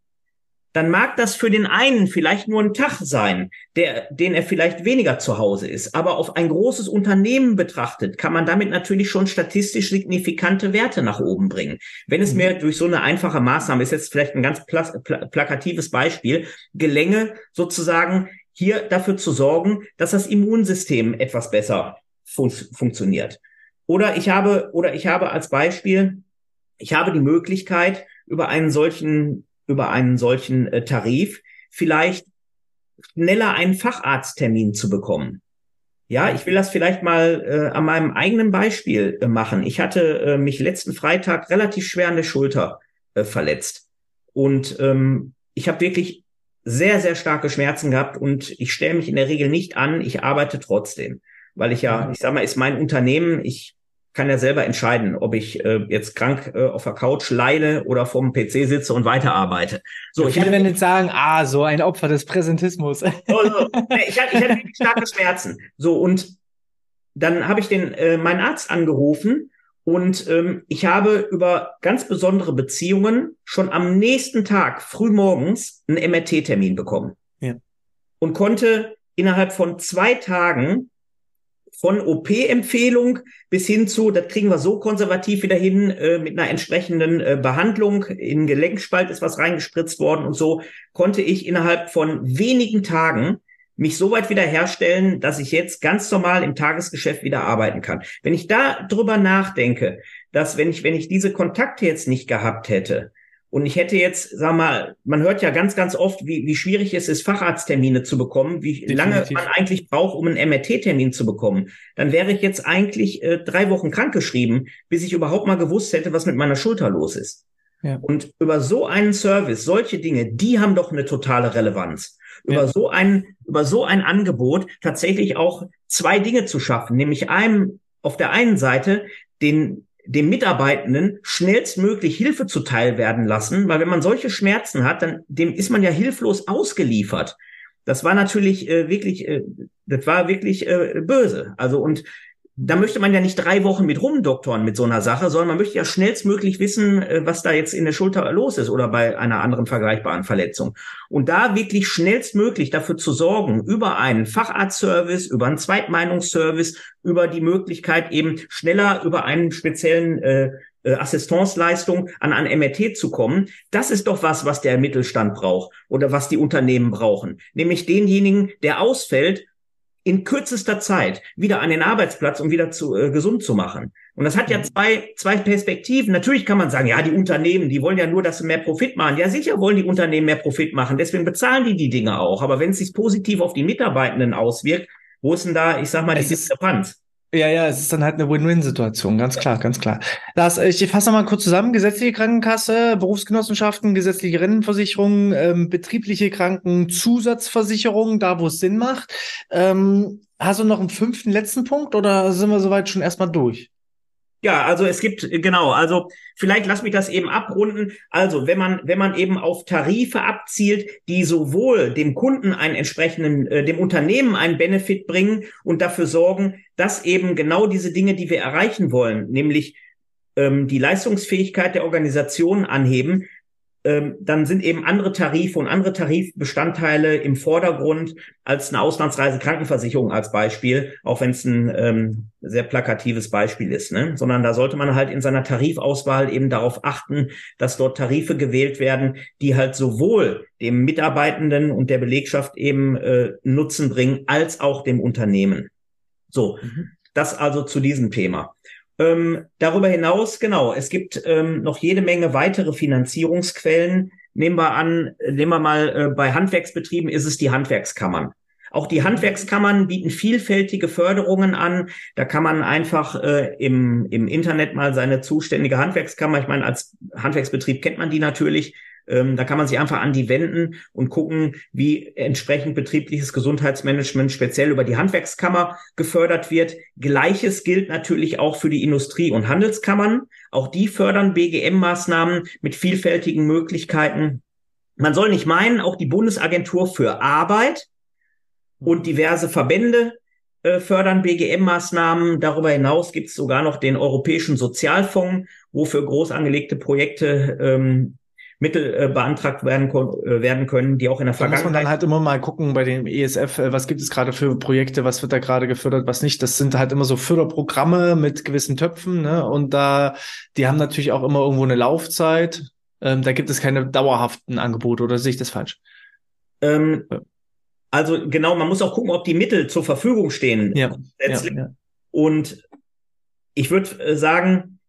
S2: dann mag das für den einen vielleicht nur ein Tag sein, der, den er vielleicht weniger zu Hause ist. Aber auf ein großes Unternehmen betrachtet, kann man damit natürlich schon statistisch signifikante Werte nach oben bringen. Wenn es mhm. mir durch so eine einfache Maßnahme, ist jetzt vielleicht ein ganz pla pla plakatives Beispiel, gelänge sozusagen hier dafür zu sorgen, dass das Immunsystem etwas besser fun funktioniert. Oder ich habe, oder ich habe als Beispiel, ich habe die Möglichkeit, über einen solchen über einen solchen äh, Tarif vielleicht schneller einen Facharzttermin zu bekommen. Ja, ich will das vielleicht mal äh, an meinem eigenen Beispiel äh, machen. Ich hatte äh, mich letzten Freitag relativ schwer an der Schulter äh, verletzt und ähm, ich habe wirklich sehr, sehr starke Schmerzen gehabt und ich stelle mich in der Regel nicht an, ich arbeite trotzdem, weil ich ja, ich sag mal, ist mein Unternehmen, ich kann ja selber entscheiden, ob ich äh, jetzt krank äh, auf der Couch leide oder vorm PC sitze und weiterarbeite.
S1: So, ja, viele werden jetzt sagen, ah, so ein Opfer des Präsentismus. So,
S2: so. Ich, hatte, ich hatte starke Schmerzen. So, und dann habe ich den äh, meinen Arzt angerufen und ähm, ich habe über ganz besondere Beziehungen schon am nächsten Tag früh morgens einen MRT-Termin bekommen. Ja. Und konnte innerhalb von zwei Tagen von OP-Empfehlung bis hin zu, das kriegen wir so konservativ wieder hin, äh, mit einer entsprechenden äh, Behandlung. In Gelenkspalt ist was reingespritzt worden und so konnte ich innerhalb von wenigen Tagen mich so weit wiederherstellen, dass ich jetzt ganz normal im Tagesgeschäft wieder arbeiten kann. Wenn ich da drüber nachdenke, dass wenn ich, wenn ich diese Kontakte jetzt nicht gehabt hätte, und ich hätte jetzt, sag mal, man hört ja ganz, ganz oft, wie, wie schwierig es ist, Facharzttermine zu bekommen, wie Definitiv. lange man eigentlich braucht, um einen MRT-Termin zu bekommen. Dann wäre ich jetzt eigentlich äh, drei Wochen krankgeschrieben, bis ich überhaupt mal gewusst hätte, was mit meiner Schulter los ist. Ja. Und über so einen Service, solche Dinge, die haben doch eine totale Relevanz. Über ja. so ein, über so ein Angebot tatsächlich auch zwei Dinge zu schaffen, nämlich einem auf der einen Seite den dem Mitarbeitenden schnellstmöglich Hilfe zuteil werden lassen, weil wenn man solche Schmerzen hat, dann dem ist man ja hilflos ausgeliefert. Das war natürlich äh, wirklich, äh, das war wirklich äh, böse. Also und da möchte man ja nicht drei Wochen mit rumdoktoren mit so einer Sache, sondern man möchte ja schnellstmöglich wissen, äh, was da jetzt in der Schulter los ist oder bei einer anderen vergleichbaren Verletzung. Und da wirklich schnellstmöglich dafür zu sorgen, über einen Facharztservice, über einen Zweitmeinungsservice, über die Möglichkeit eben schneller über einen speziellen äh, äh Assistenzleistung an ein MRT zu kommen, das ist doch was, was der Mittelstand braucht oder was die Unternehmen brauchen. Nämlich denjenigen, der ausfällt, in kürzester Zeit wieder an den Arbeitsplatz, um wieder zu, äh, gesund zu machen. Und das hat ja mhm. zwei, zwei Perspektiven. Natürlich kann man sagen, ja, die Unternehmen, die wollen ja nur, dass sie mehr Profit machen. Ja, sicher wollen die Unternehmen mehr Profit machen. Deswegen bezahlen die die Dinge auch. Aber wenn es sich positiv auf die Mitarbeitenden auswirkt, wo ist denn da, ich sag mal, die Diskrepanz?
S1: Ja, ja, es ist dann halt eine Win-Win-Situation, ganz klar, ganz klar. Lars, ich fasse nochmal kurz zusammen. Gesetzliche Krankenkasse, Berufsgenossenschaften, gesetzliche Rentenversicherung, ähm, betriebliche Krankenzusatzversicherung, da wo es Sinn macht. Ähm, hast du noch einen fünften, letzten Punkt oder sind wir soweit schon erstmal durch?
S2: Ja, also es gibt, genau, also vielleicht lass mich das eben abrunden. Also wenn man, wenn man eben auf Tarife abzielt, die sowohl dem Kunden einen entsprechenden, äh, dem Unternehmen einen Benefit bringen und dafür sorgen, dass eben genau diese Dinge, die wir erreichen wollen, nämlich ähm, die Leistungsfähigkeit der Organisation anheben, dann sind eben andere Tarife und andere Tarifbestandteile im Vordergrund als eine Auslandsreise Krankenversicherung als Beispiel, auch wenn es ein ähm, sehr plakatives Beispiel ist, ne? sondern da sollte man halt in seiner Tarifauswahl eben darauf achten, dass dort Tarife gewählt werden, die halt sowohl dem Mitarbeitenden und der Belegschaft eben äh, Nutzen bringen, als auch dem Unternehmen. So, mhm. das also zu diesem Thema. Ähm, darüber hinaus, genau, es gibt ähm, noch jede Menge weitere Finanzierungsquellen. Nehmen wir an, nehmen wir mal äh, bei Handwerksbetrieben ist es die Handwerkskammern. Auch die Handwerkskammern bieten vielfältige Förderungen an. Da kann man einfach äh, im, im Internet mal seine zuständige Handwerkskammer, ich meine, als Handwerksbetrieb kennt man die natürlich, ähm, da kann man sich einfach an die wenden und gucken, wie entsprechend betriebliches Gesundheitsmanagement speziell über die Handwerkskammer gefördert wird. Gleiches gilt natürlich auch für die Industrie- und Handelskammern. Auch die fördern BGM-Maßnahmen mit vielfältigen Möglichkeiten. Man soll nicht meinen, auch die Bundesagentur für Arbeit und diverse Verbände äh, fördern BGM-Maßnahmen. Darüber hinaus gibt es sogar noch den Europäischen Sozialfonds, wo für groß angelegte Projekte ähm, Mittel äh, beantragt werden, äh, werden können, die auch in der Vergangenheit. Da muss man
S1: dann halt immer mal gucken bei dem ESF, äh, was gibt es gerade für Projekte, was wird da gerade gefördert, was nicht. Das sind halt immer so Förderprogramme mit gewissen Töpfen, ne? Und da, die haben natürlich auch immer irgendwo eine Laufzeit. Ähm, da gibt es keine dauerhaften Angebote, oder sehe ich das falsch?
S2: Ähm, also genau, man muss auch gucken, ob die Mittel zur Verfügung stehen.
S1: Ja, ja, ja.
S2: Und ich würde äh, sagen,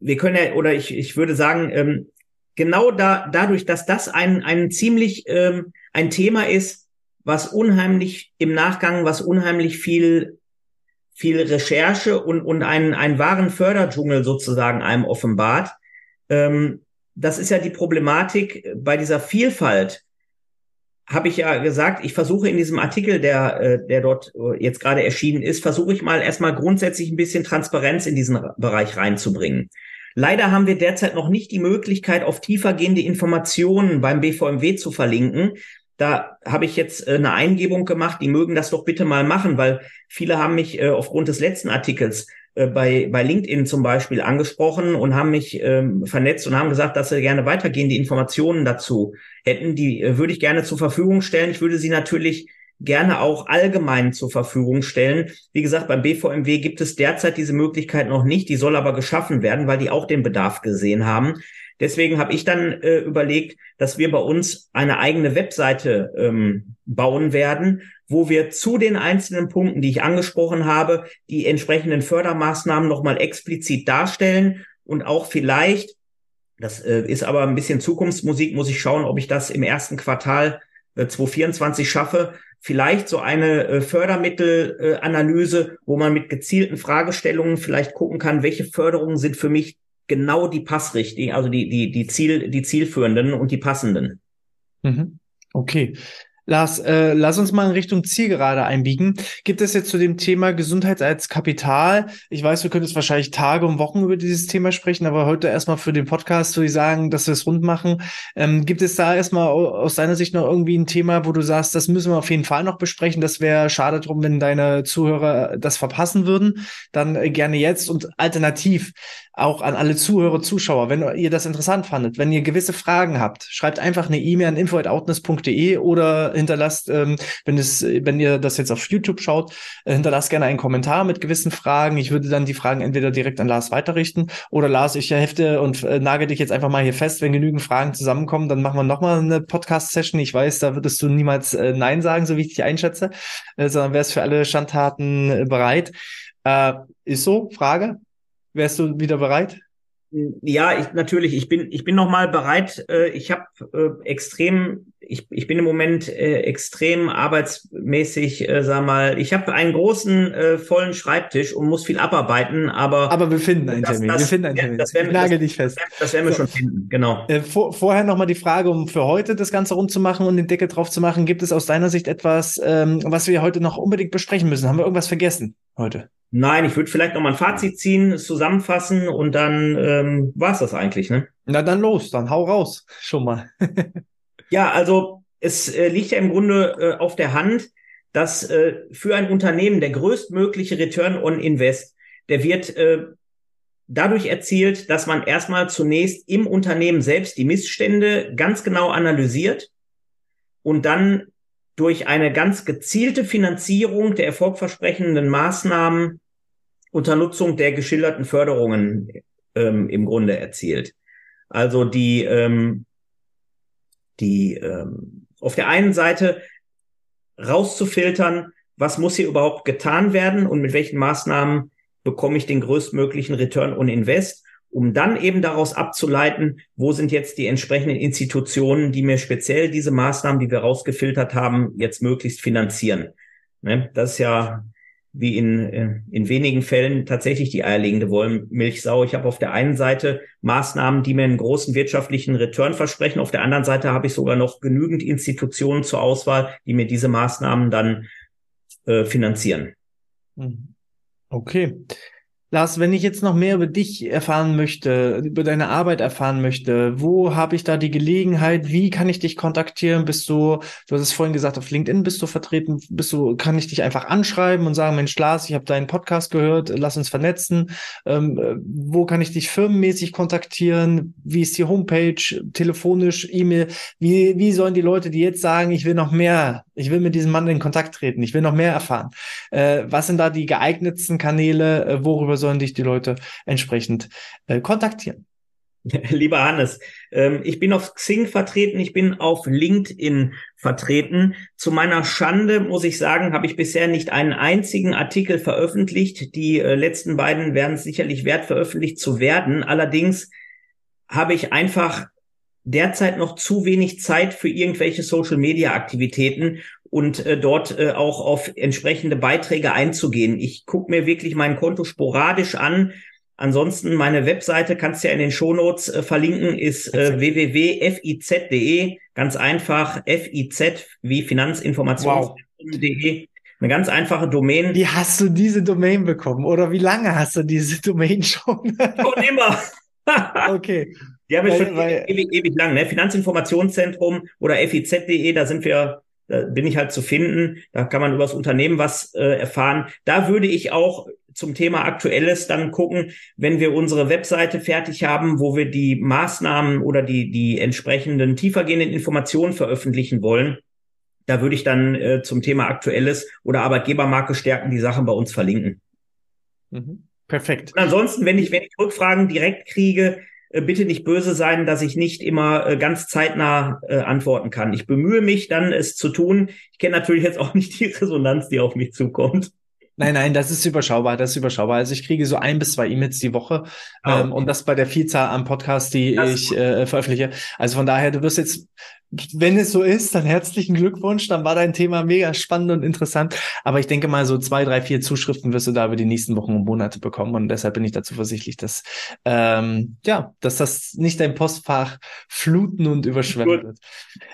S2: wir können ja, oder ich, ich würde sagen, ähm, genau da, dadurch, dass das ein, ein ziemlich ähm, ein Thema ist, was unheimlich im Nachgang, was unheimlich viel, viel Recherche und, und einen, einen wahren Förderdschungel sozusagen einem offenbart. Ähm, das ist ja die Problematik bei dieser Vielfalt. Habe ich ja gesagt, ich versuche in diesem Artikel, der, äh, der dort äh, jetzt gerade erschienen ist, versuche ich mal erstmal grundsätzlich ein bisschen Transparenz in diesen Bereich reinzubringen. Leider haben wir derzeit noch nicht die Möglichkeit, auf tiefergehende Informationen beim BVMW zu verlinken. Da habe ich jetzt äh, eine Eingebung gemacht, die mögen das doch bitte mal machen, weil viele haben mich äh, aufgrund des letzten Artikels äh, bei, bei LinkedIn zum Beispiel angesprochen und haben mich ähm, vernetzt und haben gesagt, dass sie gerne weitergehende Informationen dazu hätten. Die äh, würde ich gerne zur Verfügung stellen. Ich würde sie natürlich gerne auch allgemein zur Verfügung stellen. Wie gesagt, beim BVMW gibt es derzeit diese Möglichkeit noch nicht, die soll aber geschaffen werden, weil die auch den Bedarf gesehen haben. Deswegen habe ich dann äh, überlegt, dass wir bei uns eine eigene Webseite ähm, bauen werden, wo wir zu den einzelnen Punkten, die ich angesprochen habe, die entsprechenden Fördermaßnahmen nochmal explizit darstellen und auch vielleicht, das äh, ist aber ein bisschen Zukunftsmusik, muss ich schauen, ob ich das im ersten Quartal 2024 schaffe, vielleicht so eine äh, Fördermittelanalyse, wo man mit gezielten Fragestellungen vielleicht gucken kann, welche Förderungen sind für mich genau die passrichtigen, also die, die, die Ziel, die zielführenden und die passenden.
S1: Mhm. Okay. Lars, äh, lass uns mal in Richtung Zielgerade einbiegen. Gibt es jetzt zu dem Thema Gesundheit als Kapital? Ich weiß, du könntest wahrscheinlich Tage und Wochen über dieses Thema sprechen, aber heute erstmal für den Podcast würde ich sagen, dass wir es rund machen. Ähm, gibt es da erstmal aus deiner Sicht noch irgendwie ein Thema, wo du sagst, das müssen wir auf jeden Fall noch besprechen? Das wäre schade drum, wenn deine Zuhörer das verpassen würden. Dann äh, gerne jetzt und alternativ auch an alle Zuhörer, Zuschauer, wenn ihr das interessant fandet, wenn ihr gewisse Fragen habt, schreibt einfach eine E-Mail an info@outness.de oder hinterlasst, ähm, wenn es, wenn ihr das jetzt auf YouTube schaut, äh, hinterlasst gerne einen Kommentar mit gewissen Fragen. Ich würde dann die Fragen entweder direkt an Lars weiterrichten oder Lars, ich hefte und äh, nage dich jetzt einfach mal hier fest. Wenn genügend Fragen zusammenkommen, dann machen wir nochmal eine Podcast-Session. Ich weiß, da würdest du niemals äh, Nein sagen, so wie ich dich einschätze, äh, sondern wärst für alle Schandtaten äh, bereit. Äh, ist so? Frage? Wärst du wieder bereit?
S2: Ja, ich, natürlich. Ich bin, ich bin noch mal bereit. Äh, ich habe äh, extrem, ich, ich bin im Moment äh, extrem arbeitsmäßig, äh, sag mal, ich habe einen großen äh, vollen Schreibtisch und muss viel abarbeiten, aber
S1: aber wir finden einen Termin. Das, wir finden einen Termin. Das, werden, nagel dich fest.
S2: Das, das werden wir so. schon finden. Genau.
S1: Äh, vor, vorher noch mal die Frage, um für heute das Ganze rund zu machen und den Deckel drauf zu machen. Gibt es aus deiner Sicht etwas, ähm, was wir heute noch unbedingt besprechen müssen? Haben wir irgendwas vergessen heute?
S2: Nein, ich würde vielleicht noch mal ein Fazit ziehen, zusammenfassen und dann ähm, war es das eigentlich, ne?
S1: Na dann los, dann hau raus, schon mal.
S2: ja, also es äh, liegt ja im Grunde äh, auf der Hand, dass äh, für ein Unternehmen der größtmögliche Return on Invest, der wird äh, dadurch erzielt, dass man erstmal zunächst im Unternehmen selbst die Missstände ganz genau analysiert und dann durch eine ganz gezielte Finanzierung der erfolgversprechenden Maßnahmen unter Nutzung der geschilderten Förderungen ähm, im Grunde erzielt. Also die, ähm, die ähm, auf der einen Seite rauszufiltern, was muss hier überhaupt getan werden und mit welchen Maßnahmen bekomme ich den größtmöglichen Return on Invest, um dann eben daraus abzuleiten, wo sind jetzt die entsprechenden Institutionen, die mir speziell diese Maßnahmen, die wir rausgefiltert haben, jetzt möglichst finanzieren. Ne? Das ist ja wie in, äh, in wenigen Fällen tatsächlich die eierlegende Wollmilchsau. Ich habe auf der einen Seite Maßnahmen, die mir einen großen wirtschaftlichen Return versprechen. Auf der anderen Seite habe ich sogar noch genügend Institutionen zur Auswahl, die mir diese Maßnahmen dann äh, finanzieren.
S1: Mhm. Okay. Lars, wenn ich jetzt noch mehr über dich erfahren möchte, über deine Arbeit erfahren möchte, wo habe ich da die Gelegenheit? Wie kann ich dich kontaktieren? Bist du, du hast es vorhin gesagt, auf LinkedIn bist du vertreten, bist du, kann ich dich einfach anschreiben und sagen, Mensch, Lars, ich habe deinen Podcast gehört, lass uns vernetzen. Ähm, wo kann ich dich firmenmäßig kontaktieren? Wie ist die Homepage, telefonisch, E-Mail? Wie, wie sollen die Leute, die jetzt sagen, ich will noch mehr, ich will mit diesem Mann in Kontakt treten, ich will noch mehr erfahren? Äh, was sind da die geeignetsten Kanäle? Äh, worüber sollen dich die Leute entsprechend äh, kontaktieren?
S2: Lieber Hannes, ähm, ich bin auf Xing vertreten, ich bin auf LinkedIn vertreten. Zu meiner Schande muss ich sagen, habe ich bisher nicht einen einzigen Artikel veröffentlicht. Die äh, letzten beiden werden sicherlich wert, veröffentlicht zu werden. Allerdings habe ich einfach derzeit noch zu wenig Zeit für irgendwelche Social-Media-Aktivitäten und äh, dort äh, auch auf entsprechende Beiträge einzugehen. Ich gucke mir wirklich mein Konto sporadisch an. Ansonsten meine Webseite kannst du ja in den Shownotes äh, verlinken, ist äh, www.fiz.de. Ganz einfach, FIZ wie Finanzinformations.de. Wow. Eine ganz einfache Domain.
S1: Wie hast du diese Domain bekommen? Oder wie lange hast du diese Domain schon?
S2: Schon immer.
S1: okay.
S2: Die haben wir schon weil, ewig, ewig lang, ne? Finanzinformationszentrum oder fiz.de, da sind wir da bin ich halt zu finden. Da kann man über das Unternehmen was äh, erfahren. Da würde ich auch zum Thema Aktuelles dann gucken, wenn wir unsere Webseite fertig haben, wo wir die Maßnahmen oder die, die entsprechenden tiefergehenden Informationen veröffentlichen wollen. Da würde ich dann äh, zum Thema Aktuelles oder Arbeitgebermarke stärken die Sachen bei uns verlinken.
S1: Mhm. Perfekt.
S2: Und ansonsten, wenn ich, wenn ich Rückfragen direkt kriege, bitte nicht böse sein, dass ich nicht immer äh, ganz zeitnah äh, antworten kann. Ich bemühe mich dann, es zu tun. Ich kenne natürlich jetzt auch nicht die Resonanz, die auf mich zukommt.
S1: Nein, nein, das ist überschaubar, das ist überschaubar. Also ich kriege so ein bis zwei E-Mails die Woche oh, okay. ähm, und das bei der Vielzahl an Podcasts, die das ich äh, veröffentliche. Also von daher, du wirst jetzt wenn es so ist, dann herzlichen Glückwunsch. Dann war dein Thema mega spannend und interessant. Aber ich denke mal, so zwei, drei, vier Zuschriften wirst du da über die nächsten Wochen und Monate bekommen. Und deshalb bin ich dazu versichtlich, dass, ähm, ja, dass das nicht dein Postfach fluten und überschwemmen wird.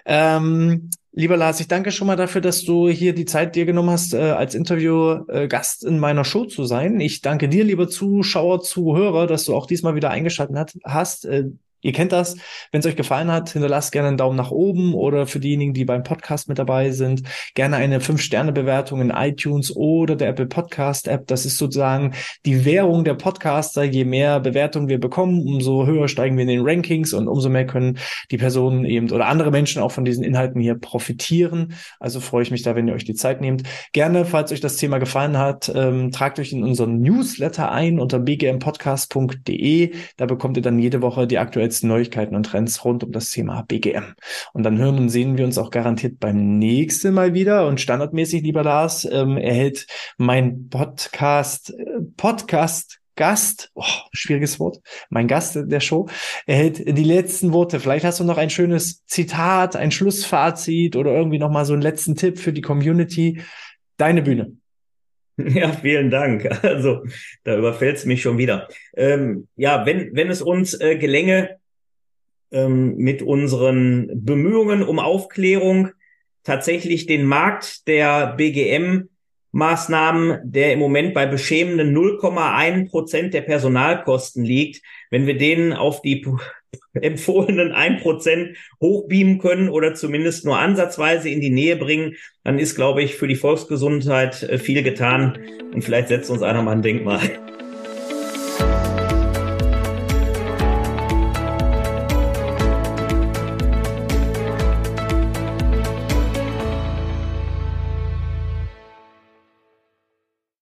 S1: Ähm, Lieber Lars, ich danke schon mal dafür, dass du hier die Zeit dir genommen hast, äh, als Interviewgast äh, in meiner Show zu sein. Ich danke dir, lieber Zuschauer, Zuhörer, dass du auch diesmal wieder eingeschaltet hast. Äh, Ihr kennt das. Wenn es euch gefallen hat, hinterlasst gerne einen Daumen nach oben oder für diejenigen, die beim Podcast mit dabei sind, gerne eine 5-Sterne-Bewertung in iTunes oder der Apple Podcast App. Das ist sozusagen die Währung der Podcaster. Je mehr Bewertungen wir bekommen, umso höher steigen wir in den Rankings und umso mehr können die Personen eben oder andere Menschen auch von diesen Inhalten hier profitieren. Also freue ich mich da, wenn ihr euch die Zeit nehmt. Gerne, falls euch das Thema gefallen hat, ähm, tragt euch in unseren Newsletter ein unter bgmpodcast.de. Da bekommt ihr dann jede Woche die aktuellsten aktuellsten Neuigkeiten und Trends rund um das Thema BGM. Und dann hören und sehen wir uns auch garantiert beim nächsten Mal wieder. Und standardmäßig, lieber Lars, ähm, erhält mein Podcast, äh, Podcast Gast, oh, schwieriges Wort, mein Gast der Show, erhält die letzten Worte. Vielleicht hast du noch ein schönes Zitat, ein Schlussfazit oder irgendwie nochmal so einen letzten Tipp für die Community. Deine Bühne.
S2: Ja, vielen Dank. Also, da überfällt es mich schon wieder. Ähm, ja, wenn, wenn es uns äh, gelänge, ähm, mit unseren Bemühungen um Aufklärung tatsächlich den Markt der BGM Maßnahmen, der im Moment bei beschämenden 0,1 Prozent der Personalkosten liegt, wenn wir den auf die empfohlenen 1 Prozent hochbeamen können oder zumindest nur ansatzweise in die Nähe bringen, dann ist, glaube ich, für die Volksgesundheit äh, viel getan und vielleicht setzt uns einer mal ein Denkmal.